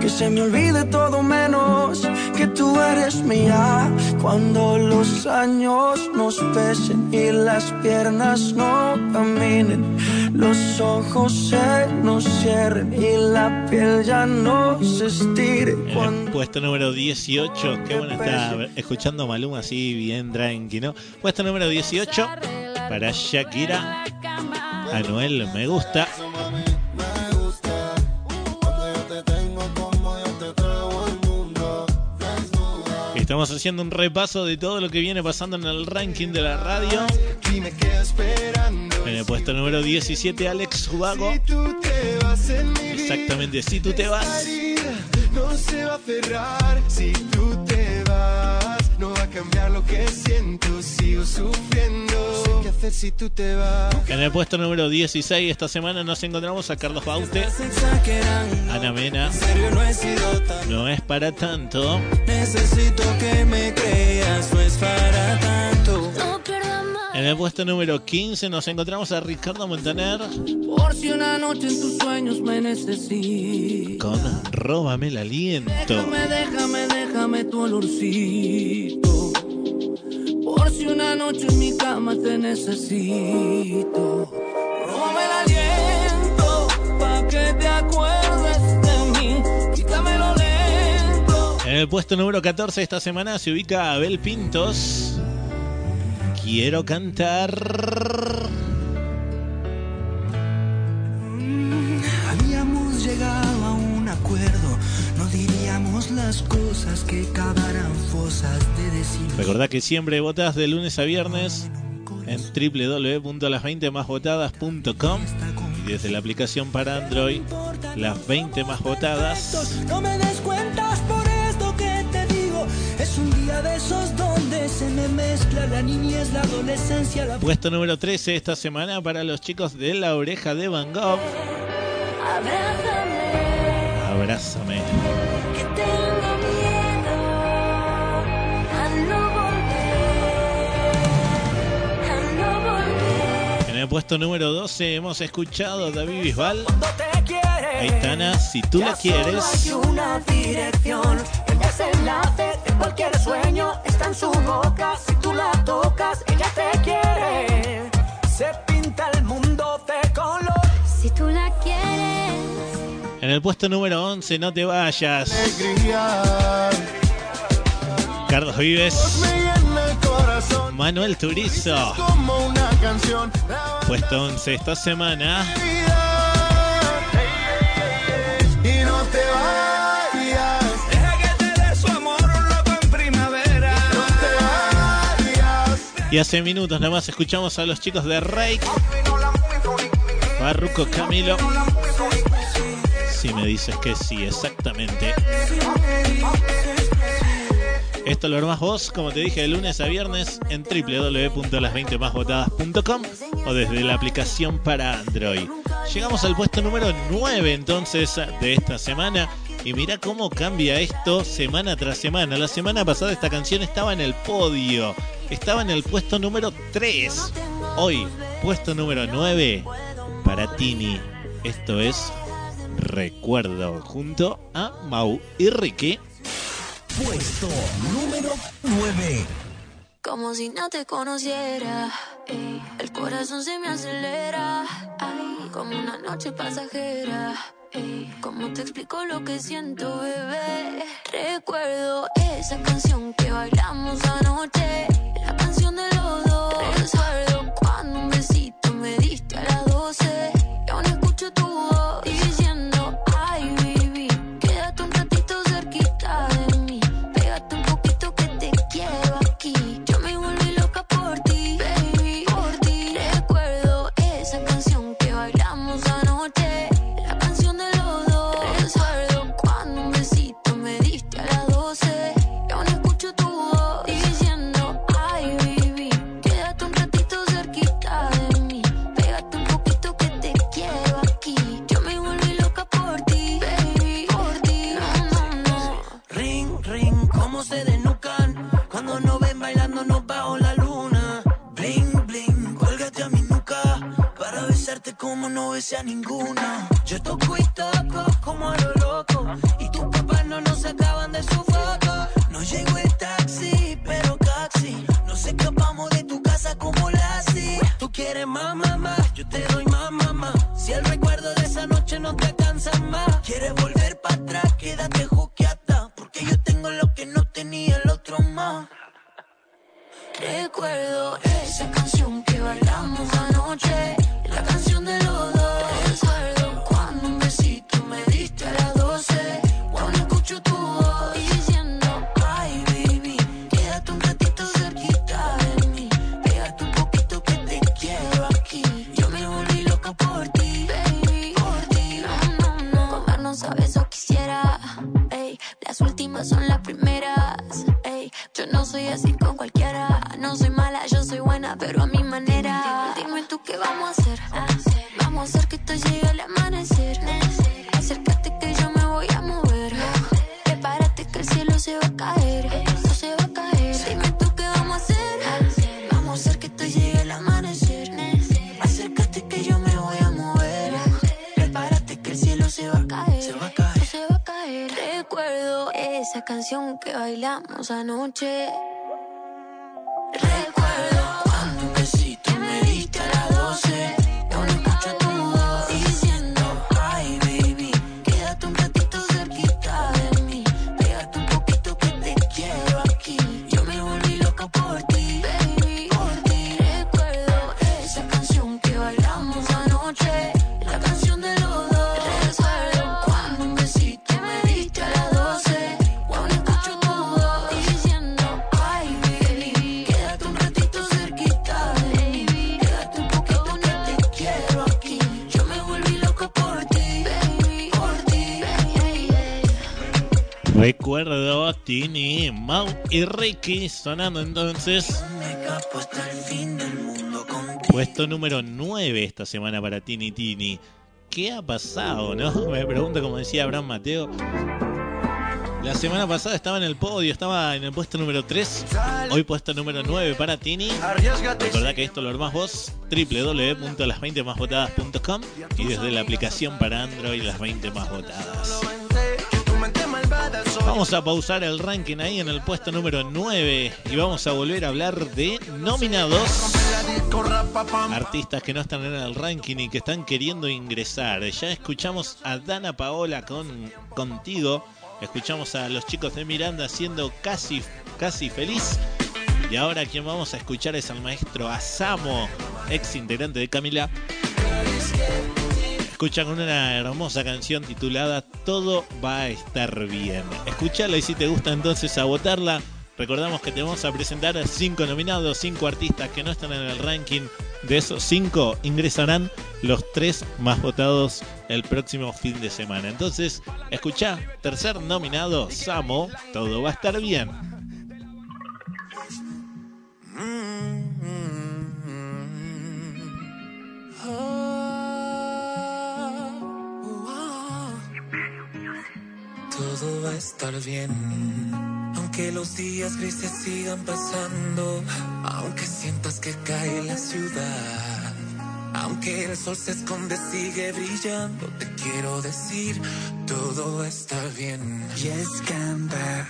Que se me olvide todo menos que tú eres mía. Cuando los años nos pesen y las piernas no caminen, los ojos se nos cierren y la piel ya no se estire. El puesto número 18, qué bueno está escuchando a Maluma así bien tranqui, ¿no? Puesto número 18 para Shakira. Anuel, me gusta. Estamos haciendo un repaso de todo lo que viene pasando en el ranking de la radio. En el puesto número 17, Alex Ubago. Exactamente, si tú te vas. A cerrar si tú te. No va a cambiar lo que siento, sigo sufriendo. No sé qué hacer si tú te vas. En el puesto número 16 esta semana nos encontramos a Carlos Baute. Ana Mena. no es para tanto. Necesito que me creas, no es para tanto. En el puesto número 15 nos encontramos a Ricardo Montaner Por si una noche en tus sueños me necesitas. con Róbame el aliento. Déjame, déjame, déjame tu olorcito. Por si una noche en mi cama te necesito. Róbame el aliento, pa' que te acuerdes de mí. Quítamelo lento. En el puesto número 14 esta semana se ubica Abel Pintos. Quiero cantar. Habíamos llegado a un acuerdo, no diríamos las cosas que cavaran fosas de decir. Recordá que siempre votas de lunes a viernes en www.las20másvotadas.com y desde la aplicación para Android, las 20 más votadas. No me des cuentas por esto que te digo. Es un día de esos donde se me mezcla la niñez, la adolescencia, la Puesto número 13 esta semana para los chicos de la oreja de Van Gogh. Abrázame. Que tengo miedo a no volver, a no volver. En el puesto número 12 hemos escuchado a David Bisbal. Aitana, si tú la quieres. Hay una dirección, el desenlace de cualquier sueño está en su boca. Si tú la tocas, ella te quiere. El puesto número 11, no te vayas. Carlos Vives. Manuel Turizo. Puesto 11 esta semana. Y no te vayas. Deja que te dé su amor un loco en primavera. No te vayas. Y hace minutos nada más escuchamos a los chicos de Rake. Barruco Camilo. Si me dices que sí, exactamente. Esto lo armás vos, como te dije, de lunes a viernes en www.las20másvotadas.com o desde la aplicación para Android. Llegamos al puesto número 9 entonces de esta semana y mira cómo cambia esto semana tras semana. La semana pasada esta canción estaba en el podio, estaba en el puesto número 3. Hoy, puesto número 9 para Tini. Esto es Recuerdo junto a Mau y Ricky. Puesto número 9. como si no te conociera. ey. El corazón se me acelera, ay, como una noche pasajera. ey. ¿Cómo te explico lo que siento, bebé? Recuerdo esa canción que bailamos anoche, la canción de los dos. Recuerdo cuando un besito me diste a las 12 sea ninguna. Yo toco y toco como a lo loco. Y tus papás no nos sacaban de su foto. No llegó el taxi, pero taxi. Nos escapamos de tu casa como Lassie. Tú quieres más, mamá, yo te doy más, mamá. Si el recuerdo de esa noche no te cansa más, quieres volver para atrás, quédate juqueata. Porque yo tengo lo que no tenía el otro más. Recuerdo esa canción que bailamos anoche, cualquiera, no soy mala, yo soy buena, pero a mi manera. Dime tú qué vamos a hacer, vamos a hacer que esto llegue al amanecer, acércate que yo me voy a mover, prepárate que el cielo se va a caer, esto se va a caer. Dime tú qué vamos a hacer, vamos a hacer que esto llegue al amanecer, acércate que yo me voy a mover, prepárate que el cielo se va a caer, se va a caer, se va a caer. Recuerdo esa canción que bailamos anoche. Y Ricky sonando entonces. Puesto número 9 esta semana para Tini Tini. ¿Qué ha pasado, no? Me pregunto, como decía Abraham Mateo. La semana pasada estaba en el podio, estaba en el puesto número 3. Hoy puesto número 9 para Tini. Recordá que esto lo armás vos, www.las20másvotadas.com y desde la aplicación para Android las 20 más votadas. Vamos a pausar el ranking ahí en el puesto número 9 y vamos a volver a hablar de nominados. Artistas que no están en el ranking y que están queriendo ingresar. Ya escuchamos a Dana Paola con Contigo. Escuchamos a los chicos de Miranda siendo casi, casi feliz. Y ahora quien vamos a escuchar es al maestro Asamo, ex integrante de Camila. Escucha con una hermosa canción titulada Todo va a estar bien. Escuchala y si te gusta entonces a votarla. Recordamos que te vamos a presentar a cinco nominados, cinco artistas que no están en el ranking. De esos cinco ingresarán los tres más votados el próximo fin de semana. Entonces, escucha, tercer nominado, Samo, todo va a estar bien. Todo va a estar bien. Aunque los días grises sigan pasando, aunque sientas que cae la ciudad, aunque el sol se esconde, sigue brillando, te quiero decir, todo va a estar bien. Y es calma,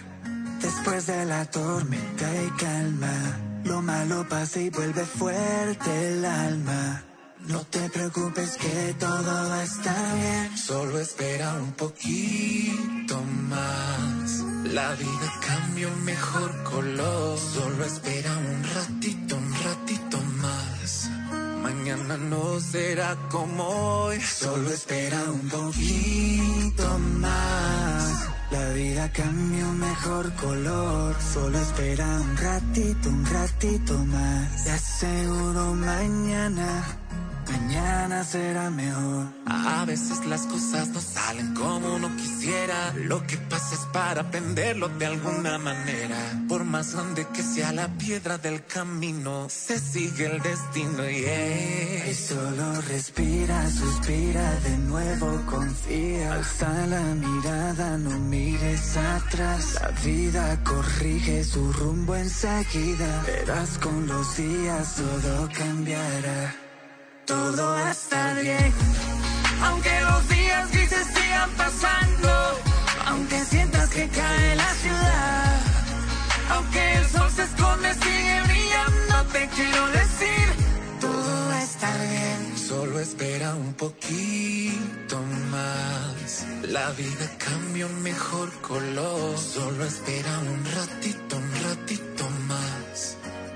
después de la tormenta y calma. Lo malo pasa y vuelve fuerte el alma. No te preocupes que todo va a estar bien. Solo espera un poquito más. La vida cambia un mejor color. Solo espera un ratito, un ratito más. Mañana no será como hoy. Solo espera un poquito más. La vida cambia un mejor color. Solo espera un ratito, un ratito más. Te aseguro mañana. Mañana será mejor. A veces las cosas no salen como uno quisiera. Lo que pasa es para aprenderlo de alguna manera. Por más grande que sea la piedra del camino, se sigue el destino y Y solo respira, suspira de nuevo, confía. Alza la mirada, no mires atrás. La vida corrige su rumbo enseguida. Verás con los días todo cambiará. Todo va a estar bien. Aunque los días grises sigan pasando, aunque sientas que cae la ciudad, aunque el sol se esconde, sigue brillando, te quiero decir, todo va a estar bien. Solo espera un poquito más. La vida cambia un mejor color. Solo espera un ratito, un ratito más.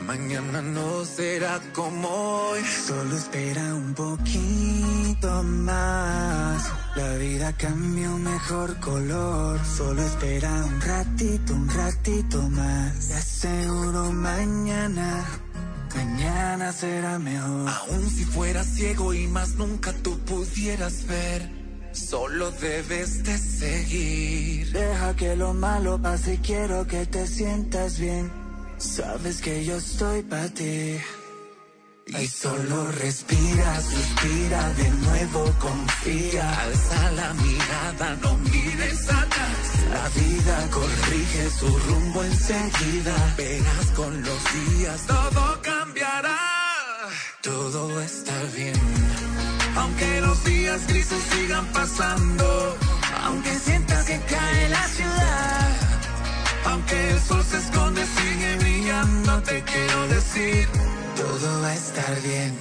Mañana no será como hoy. Solo espera un poquito más. La vida cambia un mejor color. Solo espera un ratito, un ratito más. Te aseguro mañana. Mañana será mejor. Aún si fueras ciego y más nunca tú pudieras ver. Solo debes de seguir. Deja que lo malo pase y quiero que te sientas bien. Sabes que yo estoy para ti. Y solo respira, suspira, de nuevo confía. Alza la mirada, no mires atrás. La vida corrige su rumbo enseguida. Verás con los días, todo cambiará. Todo estar bien. Aunque los días grises sigan pasando, aunque sientas que cae la ciudad, aunque el se esconde, sigue brillando, te quiero decir, todo va a estar bien.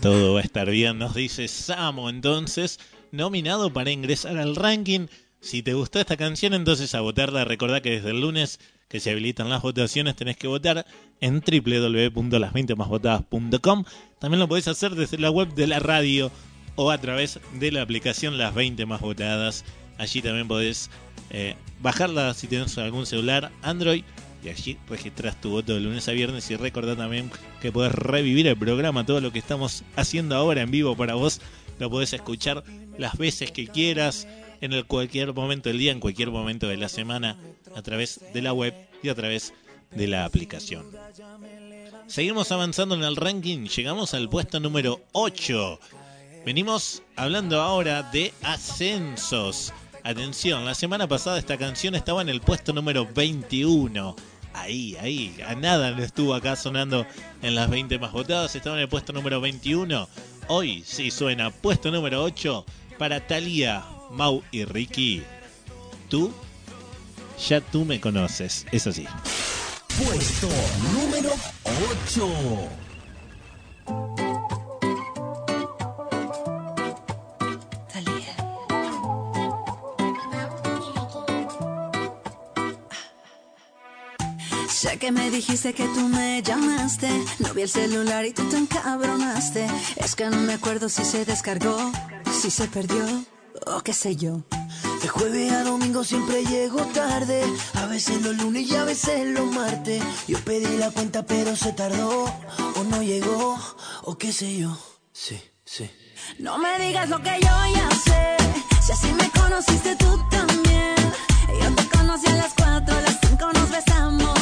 Todo va a estar bien, nos dice Samo entonces, nominado para ingresar al ranking. Si te gustó esta canción, entonces a votarla. Recordá que desde el lunes que se habilitan las votaciones tenés que votar en www.las20másvotadas.com. También lo podés hacer desde la web de la radio o a través de la aplicación Las 20 Más Votadas. Allí también podés eh, bajarla si tenés algún celular Android y allí registras tu voto de lunes a viernes y recordá también que podés revivir el programa, todo lo que estamos haciendo ahora en vivo para vos, lo podés escuchar las veces que quieras, en el cualquier momento del día, en cualquier momento de la semana, a través de la web y a través de la aplicación. Seguimos avanzando en el ranking, llegamos al puesto número 8. Venimos hablando ahora de ascensos. Atención, la semana pasada esta canción estaba en el puesto número 21. Ahí, ahí, a nada no estuvo acá sonando en las 20 más votadas, estaba en el puesto número 21. Hoy sí suena puesto número 8 para Thalía, Mau y Ricky. Tú, ya tú me conoces, eso sí. Puesto número 8. Sé que me dijiste que tú me llamaste. No vi el celular y tú te encabronaste. Es que no me acuerdo si se descargó, si se perdió o qué sé yo. De jueves a domingo siempre llego tarde. A veces los lunes y a veces los martes. Yo pedí la cuenta pero se tardó. O no llegó, o qué sé yo. Sí, sí. No me digas lo que yo ya sé. Si así me conociste tú también. Yo te conocí a las cuatro, a las cinco nos besamos,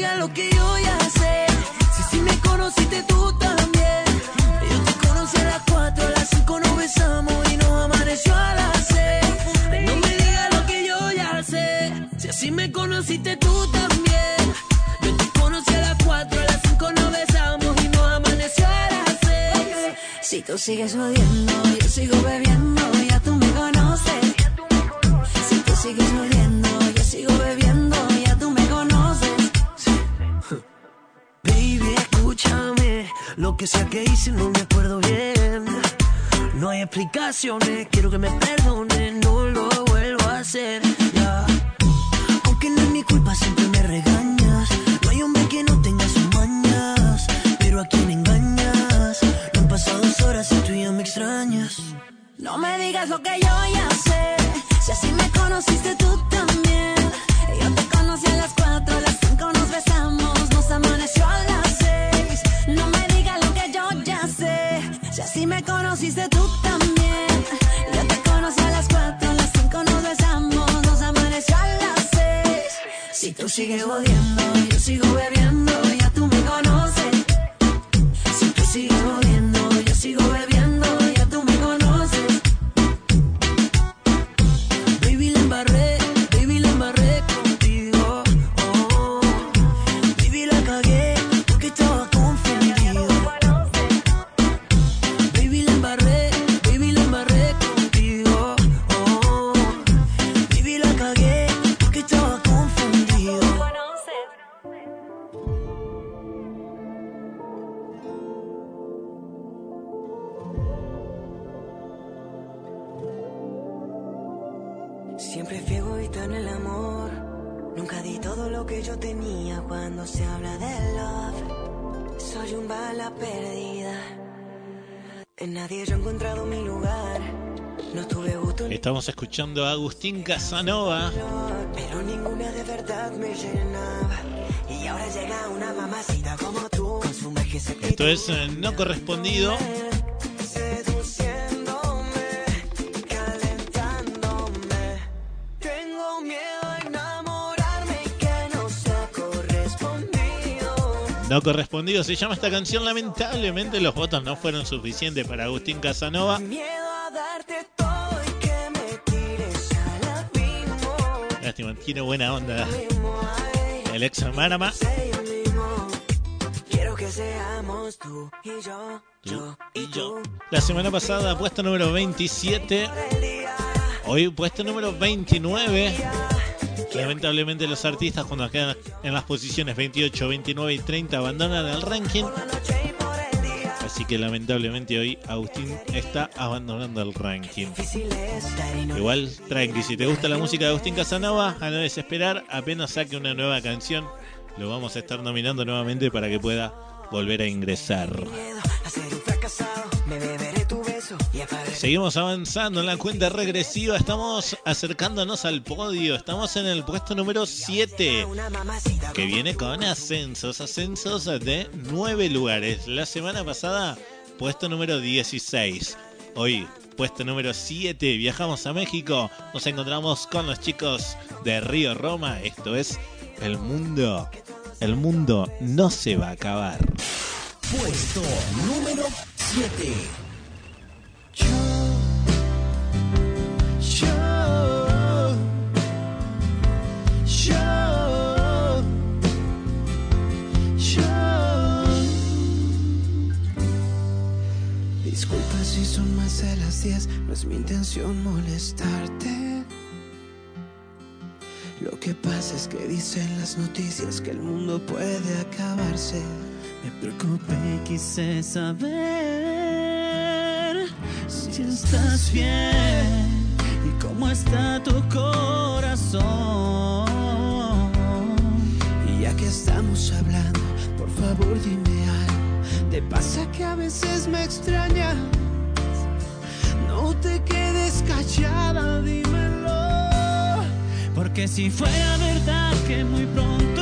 digas lo que yo ya sé. Si sí me conociste tú también. Yo te conocí a las 4, a las 5 nos besamos y nos amaneció a las 6. No me digas lo que yo ya sé. Si así me conociste tú también. Yo te conocí a las 4, a las 5 nos besamos y nos amaneció a las 6. Si tú sigues odiando, yo sigo bebiendo, ya tú me conoces. Si tú sigues odiando, yo sigo escúchame. Lo que sea que hice no me acuerdo bien. No hay explicaciones, quiero que me perdones, no lo vuelvo a hacer. Ya. Aunque no mi Estamos escuchando a Agustín Casanova. pero ninguna de verdad me llenaba. Y ahora llega una mamacita como tú, Esto es eh, no correspondido. seduciéndome, calentándome. Tengo miedo a enamorarme y que no sea correspondido. No correspondido se llama esta canción. Lamentablemente los votos no fueron suficientes para Agustín Casanova. Miedo a darte todo tiene buena onda. El ex mismo. Quiero que seamos tú y yo, yo y tú. La semana pasada puesto número 27. Hoy puesto número 29. Lamentablemente los artistas cuando quedan en las posiciones 28, 29 y 30 abandonan el ranking. Así que lamentablemente hoy Agustín está abandonando el ranking. Igual, tranqui, si te gusta la música de Agustín Casanova, a no desesperar, apenas saque una nueva canción, lo vamos a estar nominando nuevamente para que pueda volver a ingresar. Seguimos avanzando en la cuenta regresiva, estamos acercándonos al podio, estamos en el puesto número 7, que viene con ascensos, ascensos de 9 lugares. La semana pasada, puesto número 16. Hoy, puesto número 7, viajamos a México, nos encontramos con los chicos de Río Roma, esto es El Mundo, el mundo no se va a acabar. Puesto número 7. Disculpa si son más de las 10, no es mi intención molestarte. Lo que pasa es que dicen las noticias que el mundo puede acabarse. Me preocupé y quise saber si estás bien y cómo está tu corazón. Y ya que estamos hablando, por favor dime algo. ¿Te pasa que a veces me extrañas? No te quedes callada, dímelo. Porque si fuera verdad que muy pronto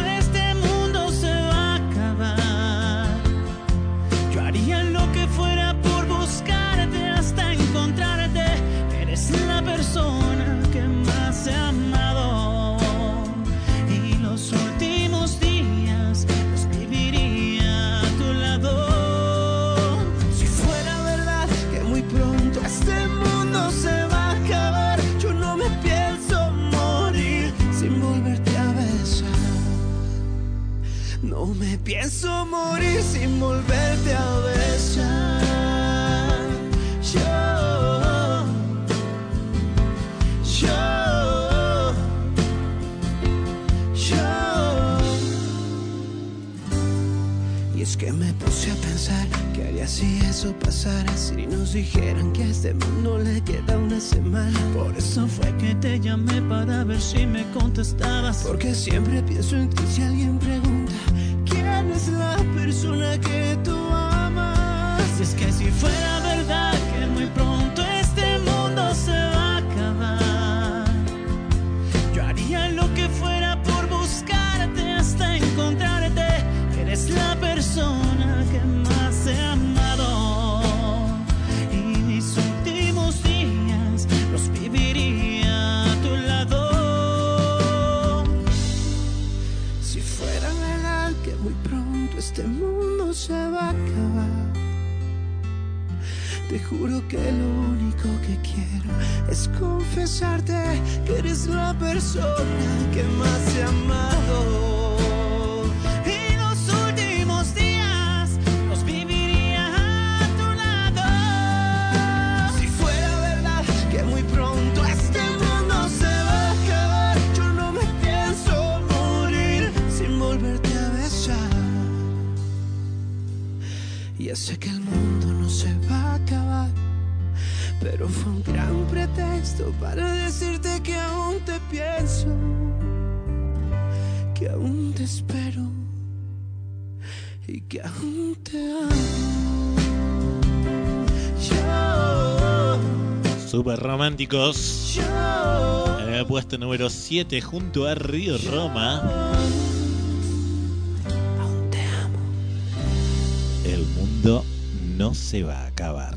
la eso pasara, si nos dijeran que a este mundo le queda una semana. Por eso fue que te llamé para ver si me contestabas. Porque siempre pienso en ti si alguien pregunta que lo único que quiero es confesarte que eres la persona que más he amado. Super románticos. En el puesto número 7 junto a Río Roma. El mundo no se va a acabar.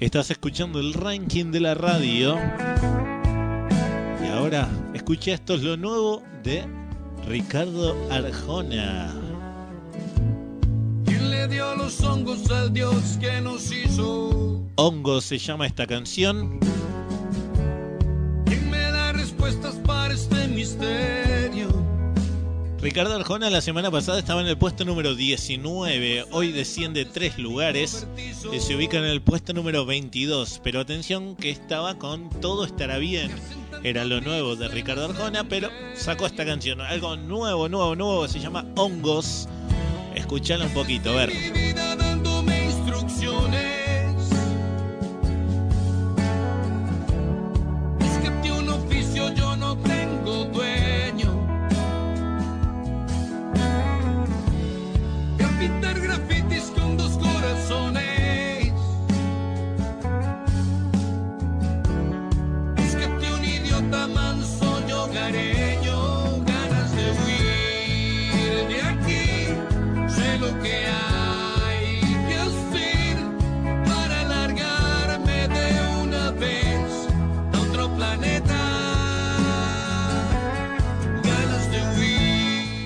Estás escuchando el ranking de la radio. Y ahora, escucha esto es lo nuevo de Ricardo Arjona. ¿Quién le dio los hongos al Dios que nos hizo? Hongo se llama esta canción. ¿Quién me da respuestas para este misterio? Ricardo Arjona la semana pasada estaba en el puesto número 19, hoy desciende tres lugares, eh, se ubica en el puesto número 22, pero atención que estaba con Todo estará bien, era lo nuevo de Ricardo Arjona, pero sacó esta canción, algo nuevo, nuevo, nuevo, se llama Hongos, escuchala un poquito, a ver.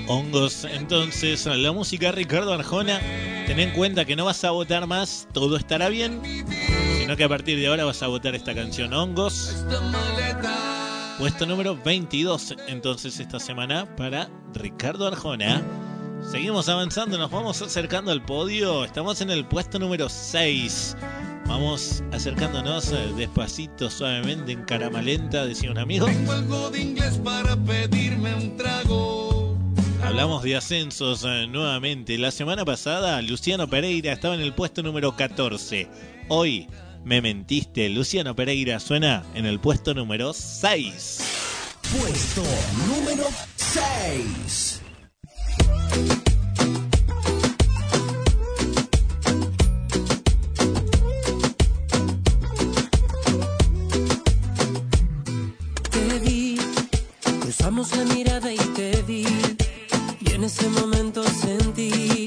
Hongos, entonces, la música Ricardo Arjona, ten en cuenta que no vas a votar más, todo estará bien, sino que a partir de ahora vas a votar esta canción Hongos. Puesto número 22 entonces esta semana para Ricardo Arjona. Seguimos avanzando, nos vamos acercando al podio. Estamos en el puesto número 6. Vamos acercándonos eh, despacito, suavemente, en carama lenta, decía un amigo. Tengo algo de inglés para pedirme un trago. Hablamos de ascensos eh, nuevamente. La semana pasada Luciano Pereira estaba en el puesto número 14. Hoy me mentiste. Luciano Pereira suena en el puesto número 6. Puesto número 6. Cruzamos la mirada y te vi. Y en ese momento sentí,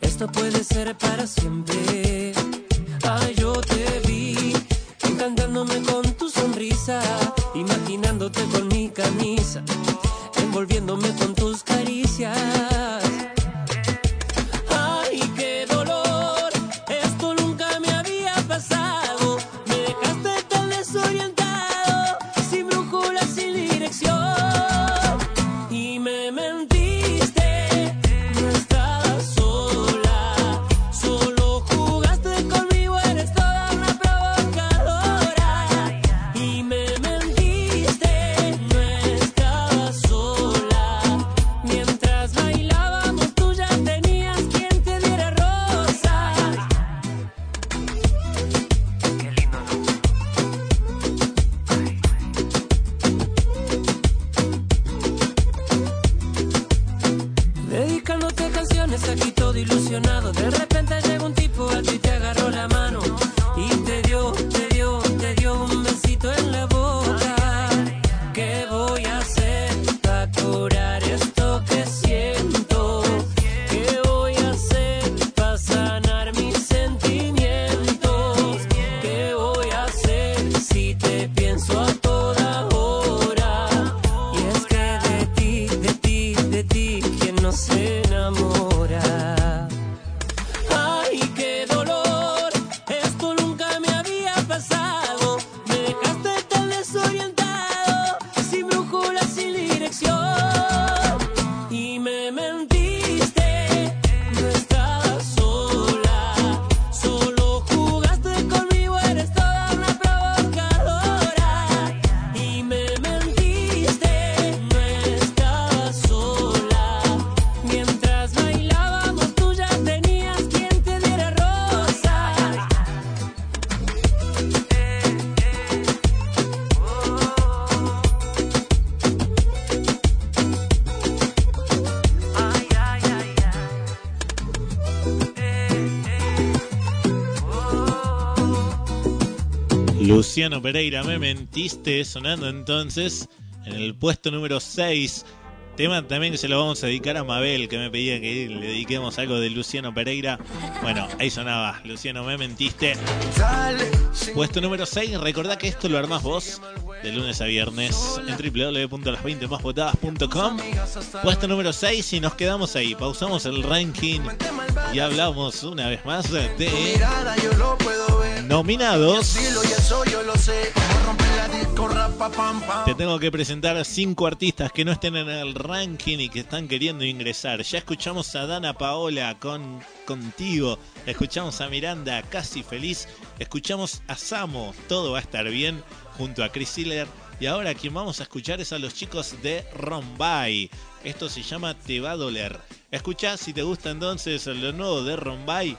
esto puede ser para siempre. Ay, yo te vi, encantándome con tu sonrisa, imaginándote con mi camisa, Luciano Pereira, me mentiste, sonando entonces en el puesto número 6. Tema también que se lo vamos a dedicar a Mabel, que me pedía que le dediquemos algo de Luciano Pereira. Bueno, ahí sonaba, Luciano, me mentiste. Puesto número 6, recordá que esto lo armás vos de lunes a viernes en www.las20másvotadas.com. Puesto número 6 y nos quedamos ahí, pausamos el ranking y hablamos una vez más de Mirada, yo lo puedo ver. nominados. Te tengo que presentar a cinco artistas que no estén en el ranking y que están queriendo ingresar. Ya escuchamos a Dana Paola con Contigo, escuchamos a Miranda Casi Feliz, escuchamos a Samo, Todo va a estar bien, junto a Chris Hiller. Y ahora quien vamos a escuchar es a los chicos de Rombay. Esto se llama Te va a doler. Escuchá si te gusta entonces lo nuevo de Rombay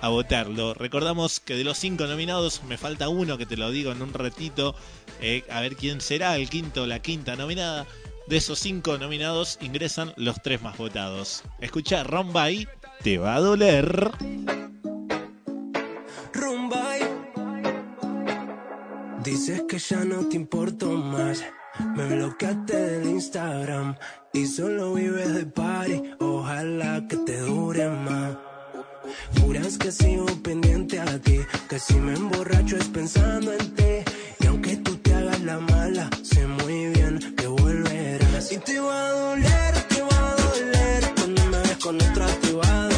a votarlo. Recordamos que de los cinco nominados me falta uno que te lo digo en un ratito. eh, a ver quién será el quinto o la quinta nominada. De esos cinco nominados ingresan los tres más votados. Escucha Rombay, te va a doler. Rumbay. Dices que ya no te importo más. Me bloqueaste del Instagram y solo vives de party. Ojalá que te dure más. Juras que sigo pendiente a ti, que si me emborracho es pensando en ti. Y aunque tú te hagas la mala, sé muy bien que volverás. Y te va a doler, te va a doler. Cuando me ves con otra te.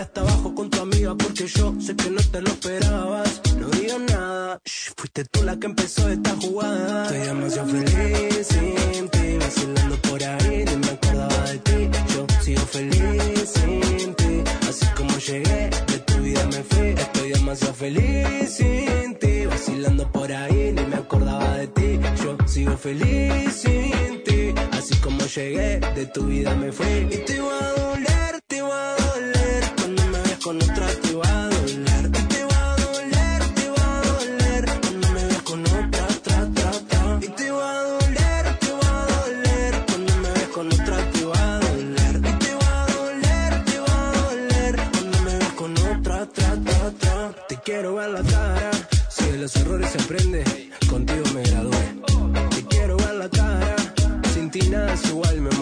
Hasta abajo con tu amiga porque yo sé que no te lo esperabas. No digas nada, Shh, fuiste tú la que empezó esta jugada. Estoy demasiado feliz sin ti, vacilando por ahí, ni me acordaba de ti. Yo sigo feliz sin ti, así como llegué, de tu vida me fui. Estoy demasiado feliz sin ti, vacilando por ahí, ni me acordaba de ti. Yo sigo feliz sin ti, así como llegué, de tu vida me fui. Y te va a con otra te va a doler. Te va a doler, te va a doler, cuando me ves con otra, tra, tra, tra. Y te va a doler, te va a doler, cuando me ves con otra te va a doler. Y te va a doler, te va a doler, cuando me ves con otra, tra, tra, tra. Te quiero ver la cara, si de los errores se aprende, contigo me gradué. Te quiero ver la cara, sin ti nada es igual, mi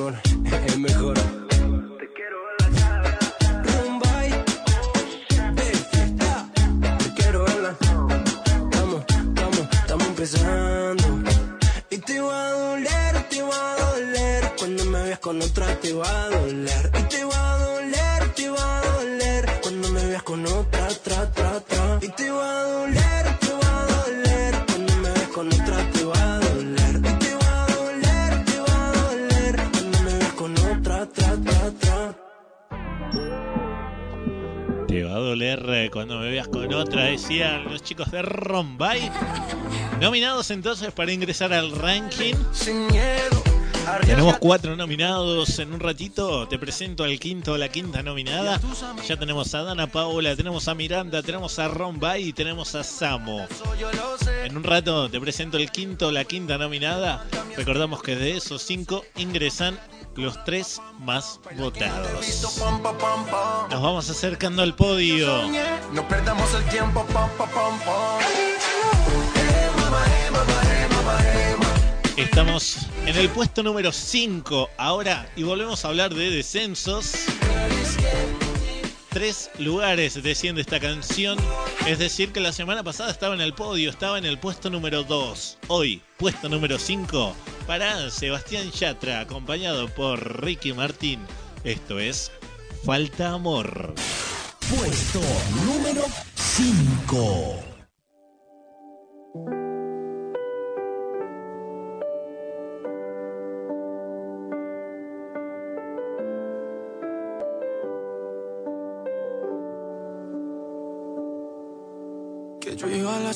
con otra te va a doler. Y te va a doler, te va a doler. Cuando me veas con otra, tra, tra, tra. Y te va a doler, te va a doler. Cuando me veas con otra te va a doler. Y te va a doler, te va a doler. Cuando me veas con otra, tra, tra, tra. Te va a doler eh, cuando me veas con otra, decían los chicos de Rombay. Nominados entonces para ingresar al ranking. Sin miedo. Tenemos cuatro nominados. En un ratito te presento al quinto o la quinta nominada. Ya tenemos a Dana Paola, tenemos a Miranda, tenemos a Rombay y tenemos a Samo. En un rato te presento el quinto o la quinta nominada. Recordamos que de esos cinco ingresan los tres más votados. Nos vamos acercando al podio. No perdamos el tiempo, Estamos en el puesto número 5 ahora y volvemos a hablar de descensos. Tres lugares desciende esta canción. Es decir, que la semana pasada estaba en el podio, estaba en el puesto número 2. Hoy, puesto número 5 para Sebastián Yatra, acompañado por Ricky Martín. Esto es Falta Amor. Puesto número 5.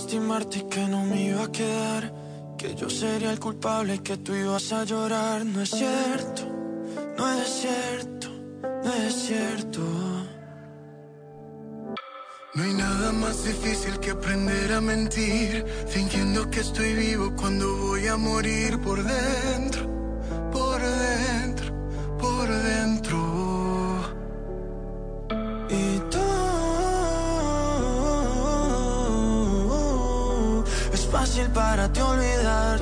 Lastimarte y que no me iba a quedar. Que yo sería el culpable que tú ibas a llorar. No es cierto, no es cierto, no es cierto. No hay nada más difícil que aprender a mentir, fingiendo que estoy vivo cuando voy a morir por dentro, por dentro, por dentro. Fácil para ti olvidar.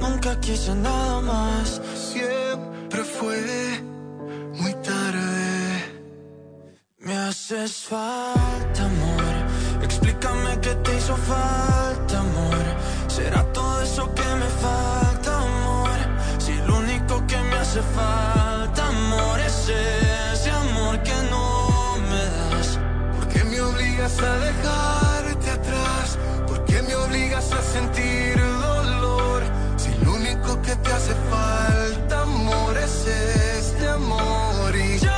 Nunca quise nada más. Siempre fue muy tarde. Me haces falta, amor. Explícame qué te hizo falta, amor. ¿Será todo eso que me falta, amor? Si lo único que me hace falta, amor, es ese obligas a dejarte atrás? ¿Por qué me obligas a sentir dolor? Si lo único que te hace falta, amor, es este amor. Y yo,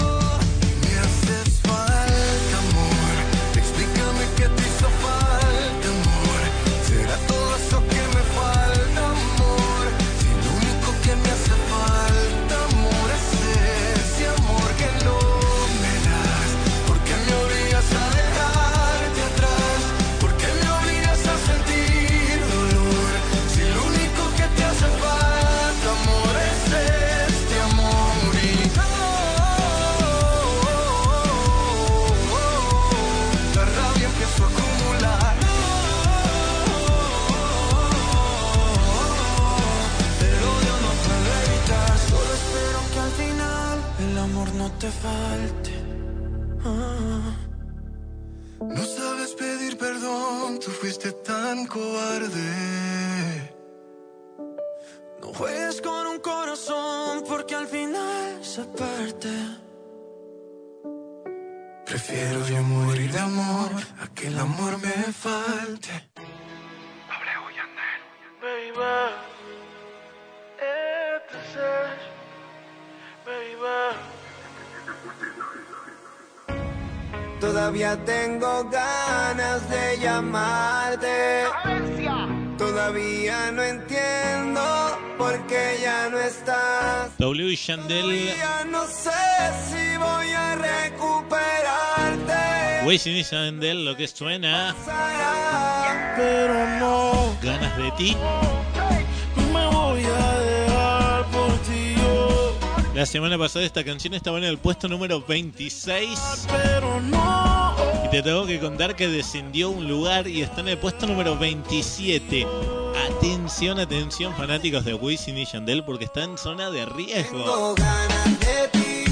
Te falte. Ah. No sabes pedir perdón, tú fuiste tan cobarde. No juegues con un corazón porque al final se parte. Prefiero yo morir de amor a que el amor me falte. Baby, este es, baby. Todavía tengo ganas de llamarte. Todavía no entiendo por qué ya no estás. W y Yandel, Ya no sé si voy a recuperarte. Wisin y Yandel, lo que suena, Pero no ganas de ti. La semana pasada esta canción estaba en el puesto número 26. Pero no. Y te tengo que contar que descendió un lugar y está en el puesto número 27. Atención, atención, fanáticos de Wisin y Yandel, porque está en zona de riesgo. Tengo ganas de ti.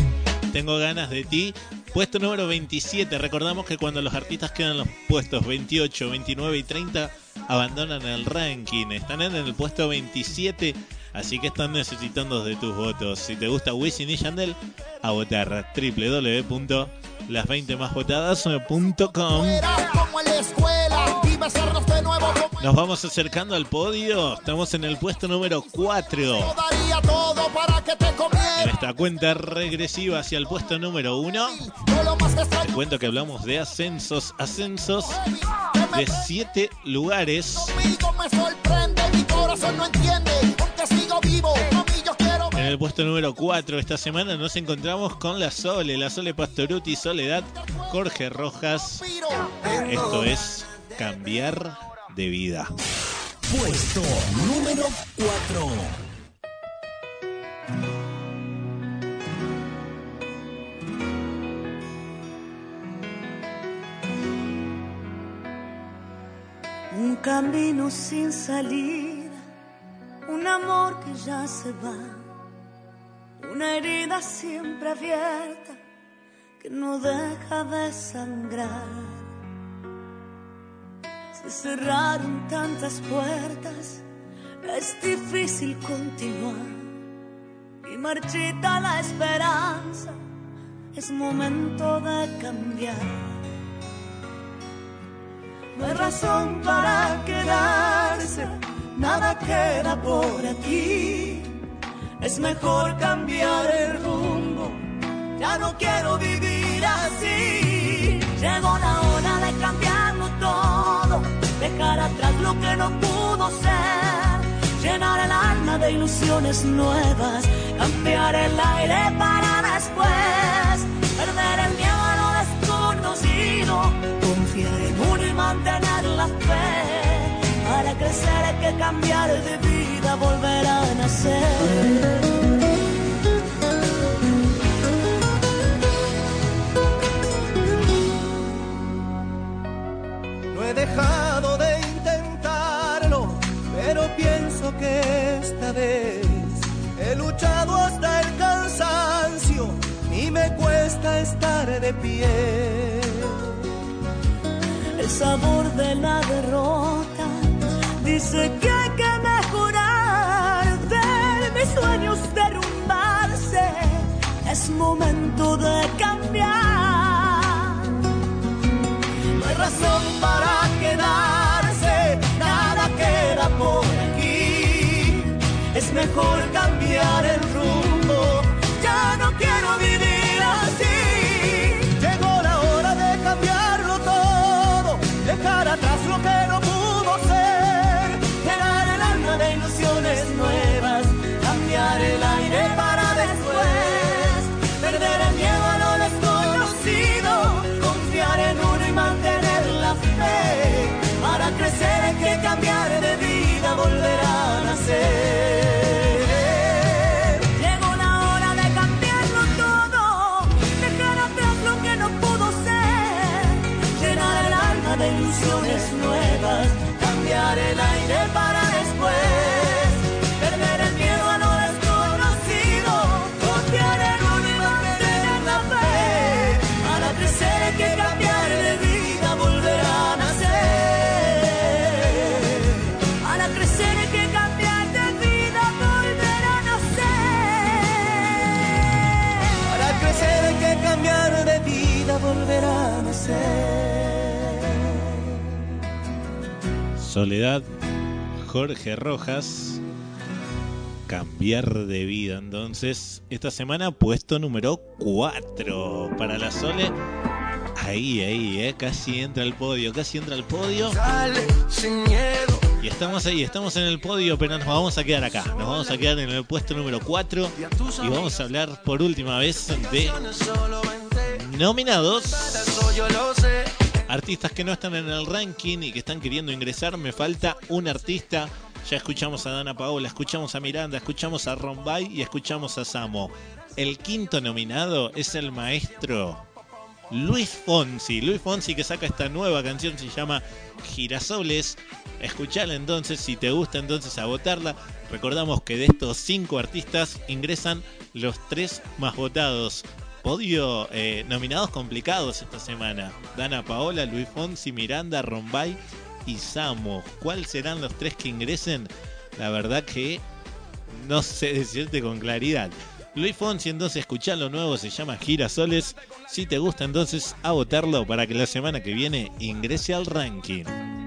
Tengo ganas de ti. Puesto número 27. Recordamos que cuando los artistas quedan en los puestos 28, 29 y 30, abandonan el ranking. Están en el puesto 27. Así que están necesitando de tus votos. Si te gusta Wisin y Yandel, a votar www.las20másvotadas.com. Como en la escuela y besarnos de nuevo como Nos vamos acercando al podio. Estamos en el puesto número 4. daría todo para que te comiera. En esta cuenta regresiva hacia el puesto número 1. Yo lo más que Te cuento que hablamos de ascensos, ascensos de 7 lugares. Aunque sigo vivo, mami, yo quiero En el puesto número 4 esta semana nos encontramos con la Sole, la Sole Pastoruti, Soledad, Jorge Rojas. Esto es cambiar de vida. Puesto número 4. Un camino sin salida, un amor que ya se va, un una herida siempre abierta que no deja de sangrar. Se cerraron tantas puertas, es difícil continuar y marchita la esperanza, es momento de cambiar. No hay razón para quedarse, nada queda por aquí. Es mejor cambiar el rumbo, ya no quiero vivir así. Llegó la hora de cambiarlo todo, dejar atrás lo que no pudo ser, llenar el alma de ilusiones nuevas, cambiar el aire para después, perder el miedo a lo desconocido, confiar en uno y mantener crecer hay que cambiar de vida, volver a nacer. No he dejado de intentarlo, pero pienso que esta vez he luchado hasta el cansancio y me cuesta estar de pie. El sabor de la derrota dice que hay que mejorar, ver mis sueños derrumbarse. Es momento de cambiar. No hay razón para quedarse, nada queda por aquí. Es mejor cambiar el rumbo, Soledad, Jorge Rojas, cambiar de vida. Entonces, esta semana puesto número 4 para la Sole. Ahí, ahí, eh, casi entra al podio, casi entra al podio. Dale, sin miedo. Y estamos ahí, estamos en el podio, pero nos vamos a quedar acá. Nos vamos a quedar en el puesto número 4 y vamos a hablar por última vez de nominados. Artistas que no están en el ranking y que están queriendo ingresar. Me falta un artista. Ya escuchamos a Dana Paola, escuchamos a Miranda, escuchamos a Rombay y escuchamos a Samo. El quinto nominado es el maestro Luis Fonsi. Luis Fonsi que saca esta nueva canción, se llama Girasoles. Escuchala entonces, si te gusta entonces a votarla. Recordamos que de estos cinco artistas ingresan los tres más votados. Podio eh, nominados complicados esta semana. Dana Paola, Luis Fonsi, Miranda, Rombay y Samo. ¿Cuáles serán los tres que ingresen? La verdad que no sé decirte con claridad. Luis Fonsi, entonces escuchá lo nuevo, se llama Girasoles. Si te gusta, entonces a votarlo para que la semana que viene ingrese al ranking.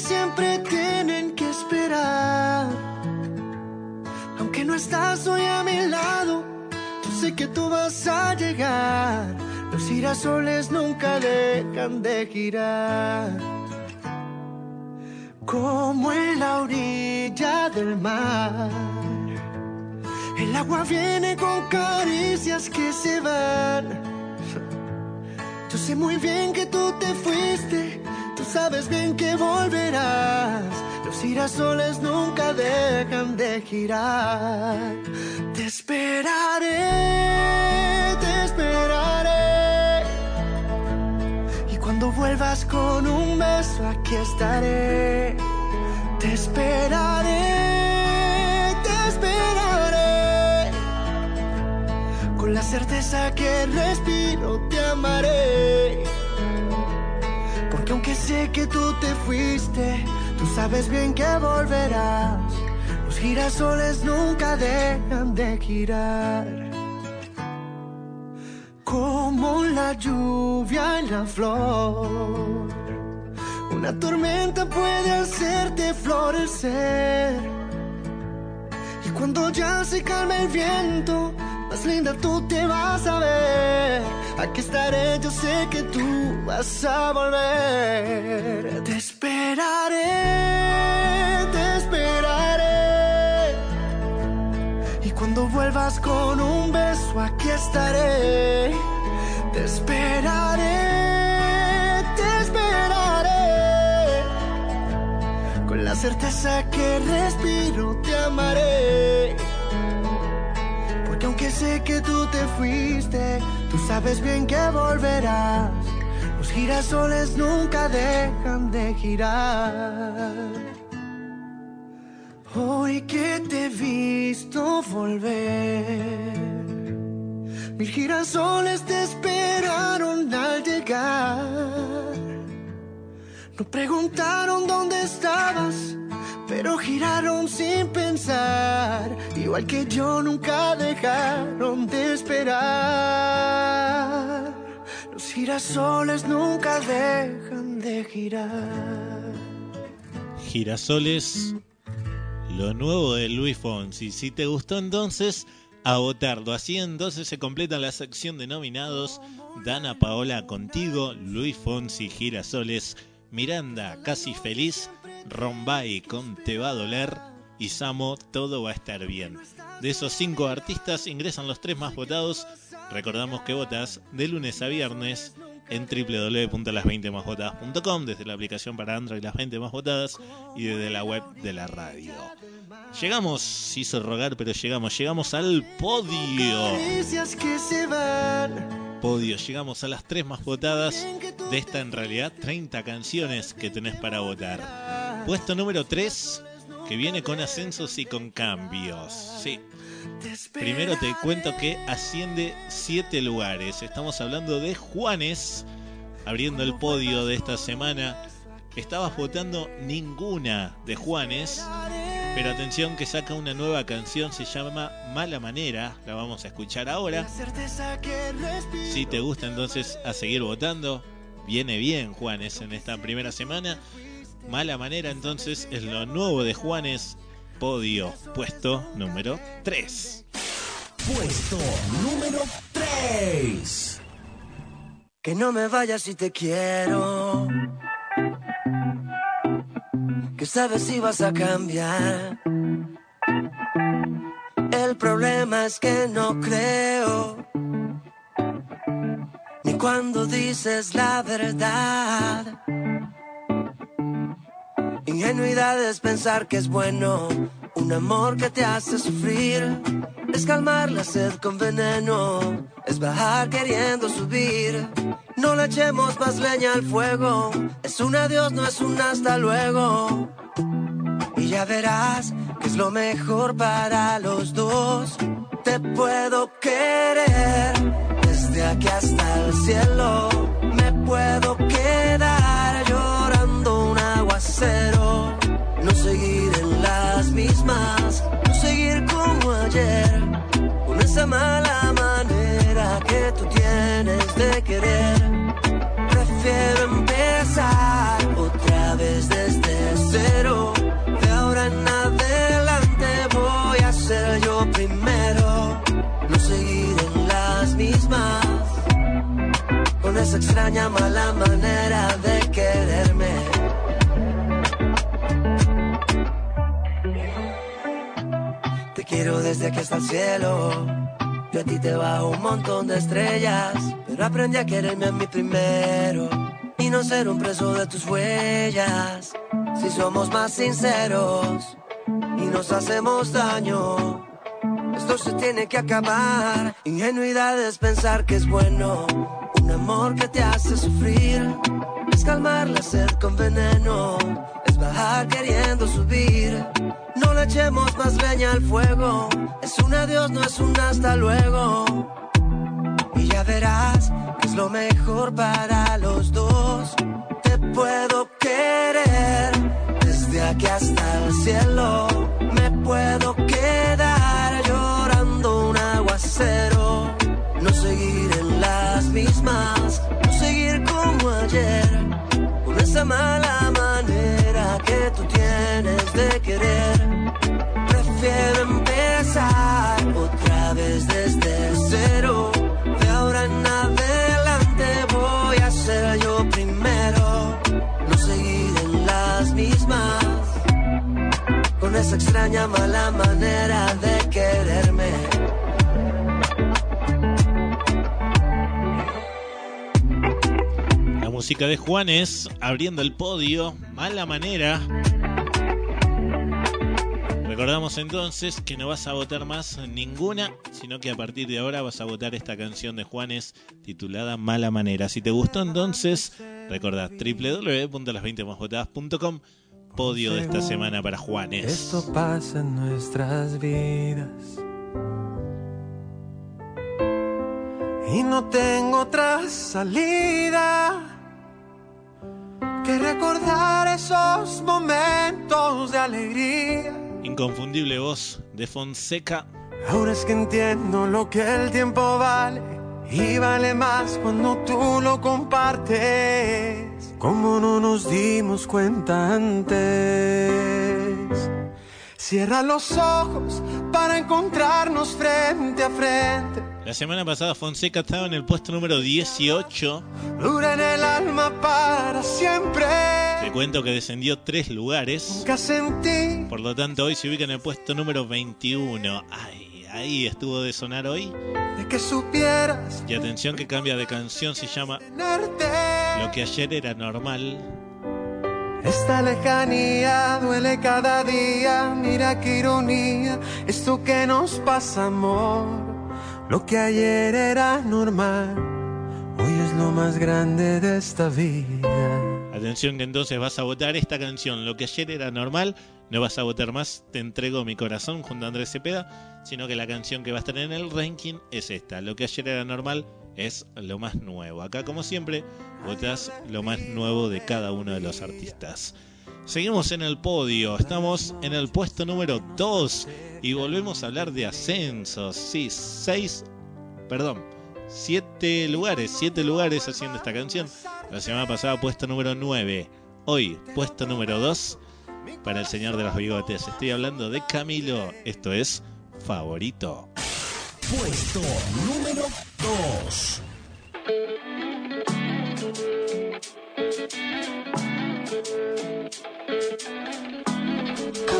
Siempre tienen que esperar. Aunque no estás hoy a mi lado, yo sé que tú vas a llegar. Los girasoles nunca dejan de girar. Como en la orilla del mar. El agua viene con caricias que se van. Yo sé muy bien que tú te fuiste, sabes bien que volverás. Los girasoles nunca dejan de girar. Te esperaré, te esperaré. Y cuando vuelvas con un beso, aquí estaré. Te esperaré, te esperaré. Con la certeza que respiro, te amaré. Aunque sé que tú te fuiste, tú sabes bien que volverás. Los girasoles nunca dejan de girar. Como la lluvia en la flor. Una tormenta puede hacerte florecer. Y cuando ya se calma el viento, más linda tú te vas a ver. Aquí estaré, yo sé que tú vas a volver. Te esperaré, te esperaré. Y cuando vuelvas con un beso, aquí estaré. Te esperaré, te esperaré. Con la certeza que respiro, te amaré. Porque aunque sé que tú te fuiste, tú sabes bien que volverás. Los girasoles nunca dejan de girar. Hoy que te he visto volver, mil girasoles te esperaron al llegar. No preguntaron dónde estabas, pero giraron sin pensar. Igual que yo nunca dejaron de esperar. Los girasoles nunca dejan de girar. Girasoles, lo nuevo de Luis Fonsi. Si te gustó entonces, a votarlo. Así entonces se completa la sección de nominados. Dana Paola contigo, Luis Fonsi, Girasoles, Miranda, Casi Feliz, Rombay con Te va a doler y Samo, Todo va a estar bien. De esos cinco artistas ingresan los tres más votados. Recordamos que votas de lunes a viernes en www.las20másvotadas.com desde la aplicación para Android Las 20 Más Votadas y desde la web de la radio. Llegamos, se hizo rogar, pero llegamos, llegamos al podio. Podio, llegamos a las tres más votadas de esta en realidad 30 canciones que tenés para votar. Puesto número 3, que viene con ascensos y con cambios. Sí. Primero te cuento que asciende 7 lugares. Estamos hablando de Juanes, abriendo el podio de esta semana. Estabas votando ninguna de Juanes, pero atención que saca una nueva canción, se llama Mala Manera, la vamos a escuchar ahora. Si te gusta entonces a seguir votando, viene bien Juanes en esta primera semana. Mala Manera entonces es lo nuevo de Juanes, podio, puesto número 3. Puesto número 3. Que no me vayas si te quiero. Que sabes si vas a cambiar. El problema es que no creo. Ni cuando dices la verdad. Ingenuidad es pensar que es bueno. Un amor que te hace sufrir. Es calmar la sed con veneno. Es bajar queriendo subir. No le echemos más leña al fuego. Es un adiós, no es un hasta luego. Y ya verás que es lo mejor para los dos. Te puedo querer desde aquí hasta el cielo. Me puedo quedar llorando un aguacero. No seguir como ayer. Con esa mala manera que tú tienes de querer. Prefiero empezar otra vez desde cero. De ahora en adelante voy a ser yo primero. No seguir en las mismas. Con esa extraña mala manera de quererme. Quiero desde aquí hasta el cielo. Yo a ti te bajo un montón de estrellas. Pero aprendí a quererme a mí primero. Y no ser un preso de tus huellas. Si somos más sinceros y nos hacemos daño. Esto se tiene que acabar. Ingenuidad es pensar que es bueno. Un amor que te hace sufrir. es calmar la sed con veneno, es bajar queriendo subir. No le echemos más leña al fuego, es un adiós, no es un hasta luego. Y ya verás que es lo mejor para los dos. Te puedo querer desde aquí hasta el cielo. Me puedo quedar aguacero. No seguir en las mismas, no seguir como ayer. Con esa mala manera que tú tienes de querer. Prefiero empezar otra vez desde cero. De ahora en adelante voy a ser yo primero. No seguir en las mismas. Con esa extraña mala manera de quererme. Música de Juanes abriendo el podio, mala manera. Recordamos entonces que no vas a votar más ninguna, sino que a partir de ahora vas a votar esta canción de Juanes titulada Mala Manera. Si te gustó entonces, recordad www.las20másvotadas.com podio de esta semana para Juanes. Esto pasa en nuestras vidas. Y no tengo otra salida que recordar esos momentos de alegría. Inconfundible voz de Fonseca. Ahora es que entiendo lo que el tiempo vale y vale más cuando tú lo compartes. Como no nos dimos cuenta antes. Cierra los ojos para encontrarnos frente a frente. La semana pasada Fonseca estaba en el puesto número 18. Dura en el alma para siempre. Te cuento que descendió tres lugares. Nunca sentí Por lo tanto, hoy se ubica en el puesto número 21. Ay, ahí estuvo de sonar hoy. de que supieras Y atención que cambia de canción, se llama tenerte. Lo que ayer era normal. Esta lejanía duele cada día, mira qué ironía, esto que nos pasa, amor. Lo que ayer era normal, hoy es lo más grande de esta vida. Atención que entonces vas a votar esta canción. Lo que ayer era normal, no vas a votar más. Te entrego mi corazón junto a Andrés Cepeda, sino que la canción que va a estar en el ranking es esta. Lo que ayer era normal es lo más nuevo. Acá, como siempre, votas lo más nuevo de cada uno de los artistas. Seguimos en el podio, estamos en el puesto número 2 y volvemos a hablar de ascensos. Sí, 6, perdón, 7 lugares, 7 lugares haciendo esta canción. La semana pasada puesto número 9, hoy puesto número 2 para el señor de los bigotes. Estoy hablando de Camilo, esto es favorito. Puesto número 2.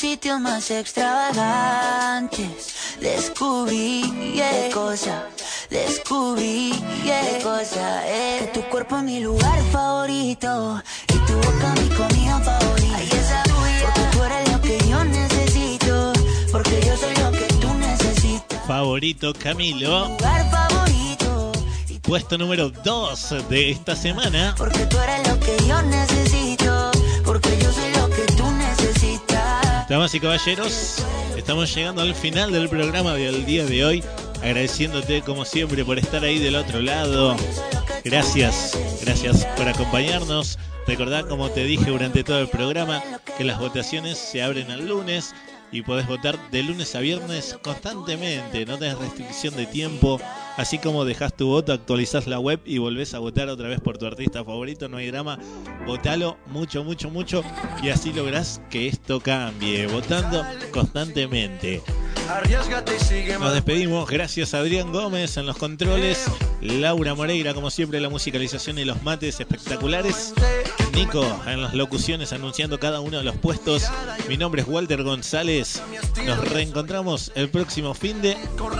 Sitios más extravagantes, descubrí qué cosa, descubrí qué cosa es. Que tu cuerpo es mi lugar favorito y tu boca mi comida favorita. Ay, esa tuya. Porque tú eres lo que yo necesito, porque yo soy lo que tú necesitas. Favorito Camilo. Lugar favorito, Puesto número 2 de esta semana. porque tú eres lo que yo necesito, Damas y caballeros, estamos llegando al final del programa del día de hoy. Agradeciéndote como siempre por estar ahí del otro lado. Gracias, gracias por acompañarnos. Recordá, como te dije durante todo el programa, que las votaciones se abren el lunes y podés votar de lunes a viernes constantemente. No tenés restricción de tiempo. Así como dejas tu voto, actualizás la web y volvés a votar otra vez por tu artista favorito. No hay drama. Votalo mucho, mucho, mucho. Y así lográs que esto cambie. Votando constantemente. Arriesgate y sigue Nos despedimos. Gracias a Adrián Gómez en los controles. Laura Moreira, como siempre, la musicalización y los mates espectaculares. Nico en las locuciones anunciando cada uno de los puestos. Mi nombre es Walter González. Nos reencontramos el próximo fin de.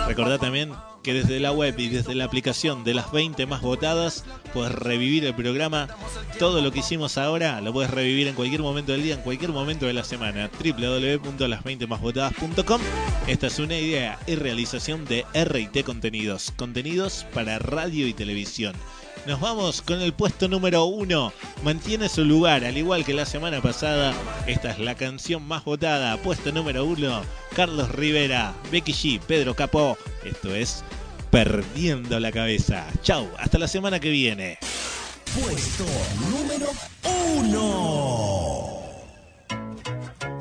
Recordá también que desde la web y desde la aplicación de las 20 más votadas puedes revivir el programa. Todo lo que hicimos ahora lo puedes revivir en cualquier momento del día, en cualquier momento de la semana. www.las20másvotadas.com Esta es una idea y realización de RT Contenidos. Contenidos para radio y televisión. Nos vamos con el puesto número uno. Mantiene su lugar, al igual que la semana pasada. Esta es la canción más votada. Puesto número uno. Carlos Rivera, Becky G, Pedro Capó. Esto es Perdiendo la Cabeza. Chau, hasta la semana que viene. Puesto número uno.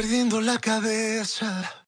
Perdiendo la cabeza.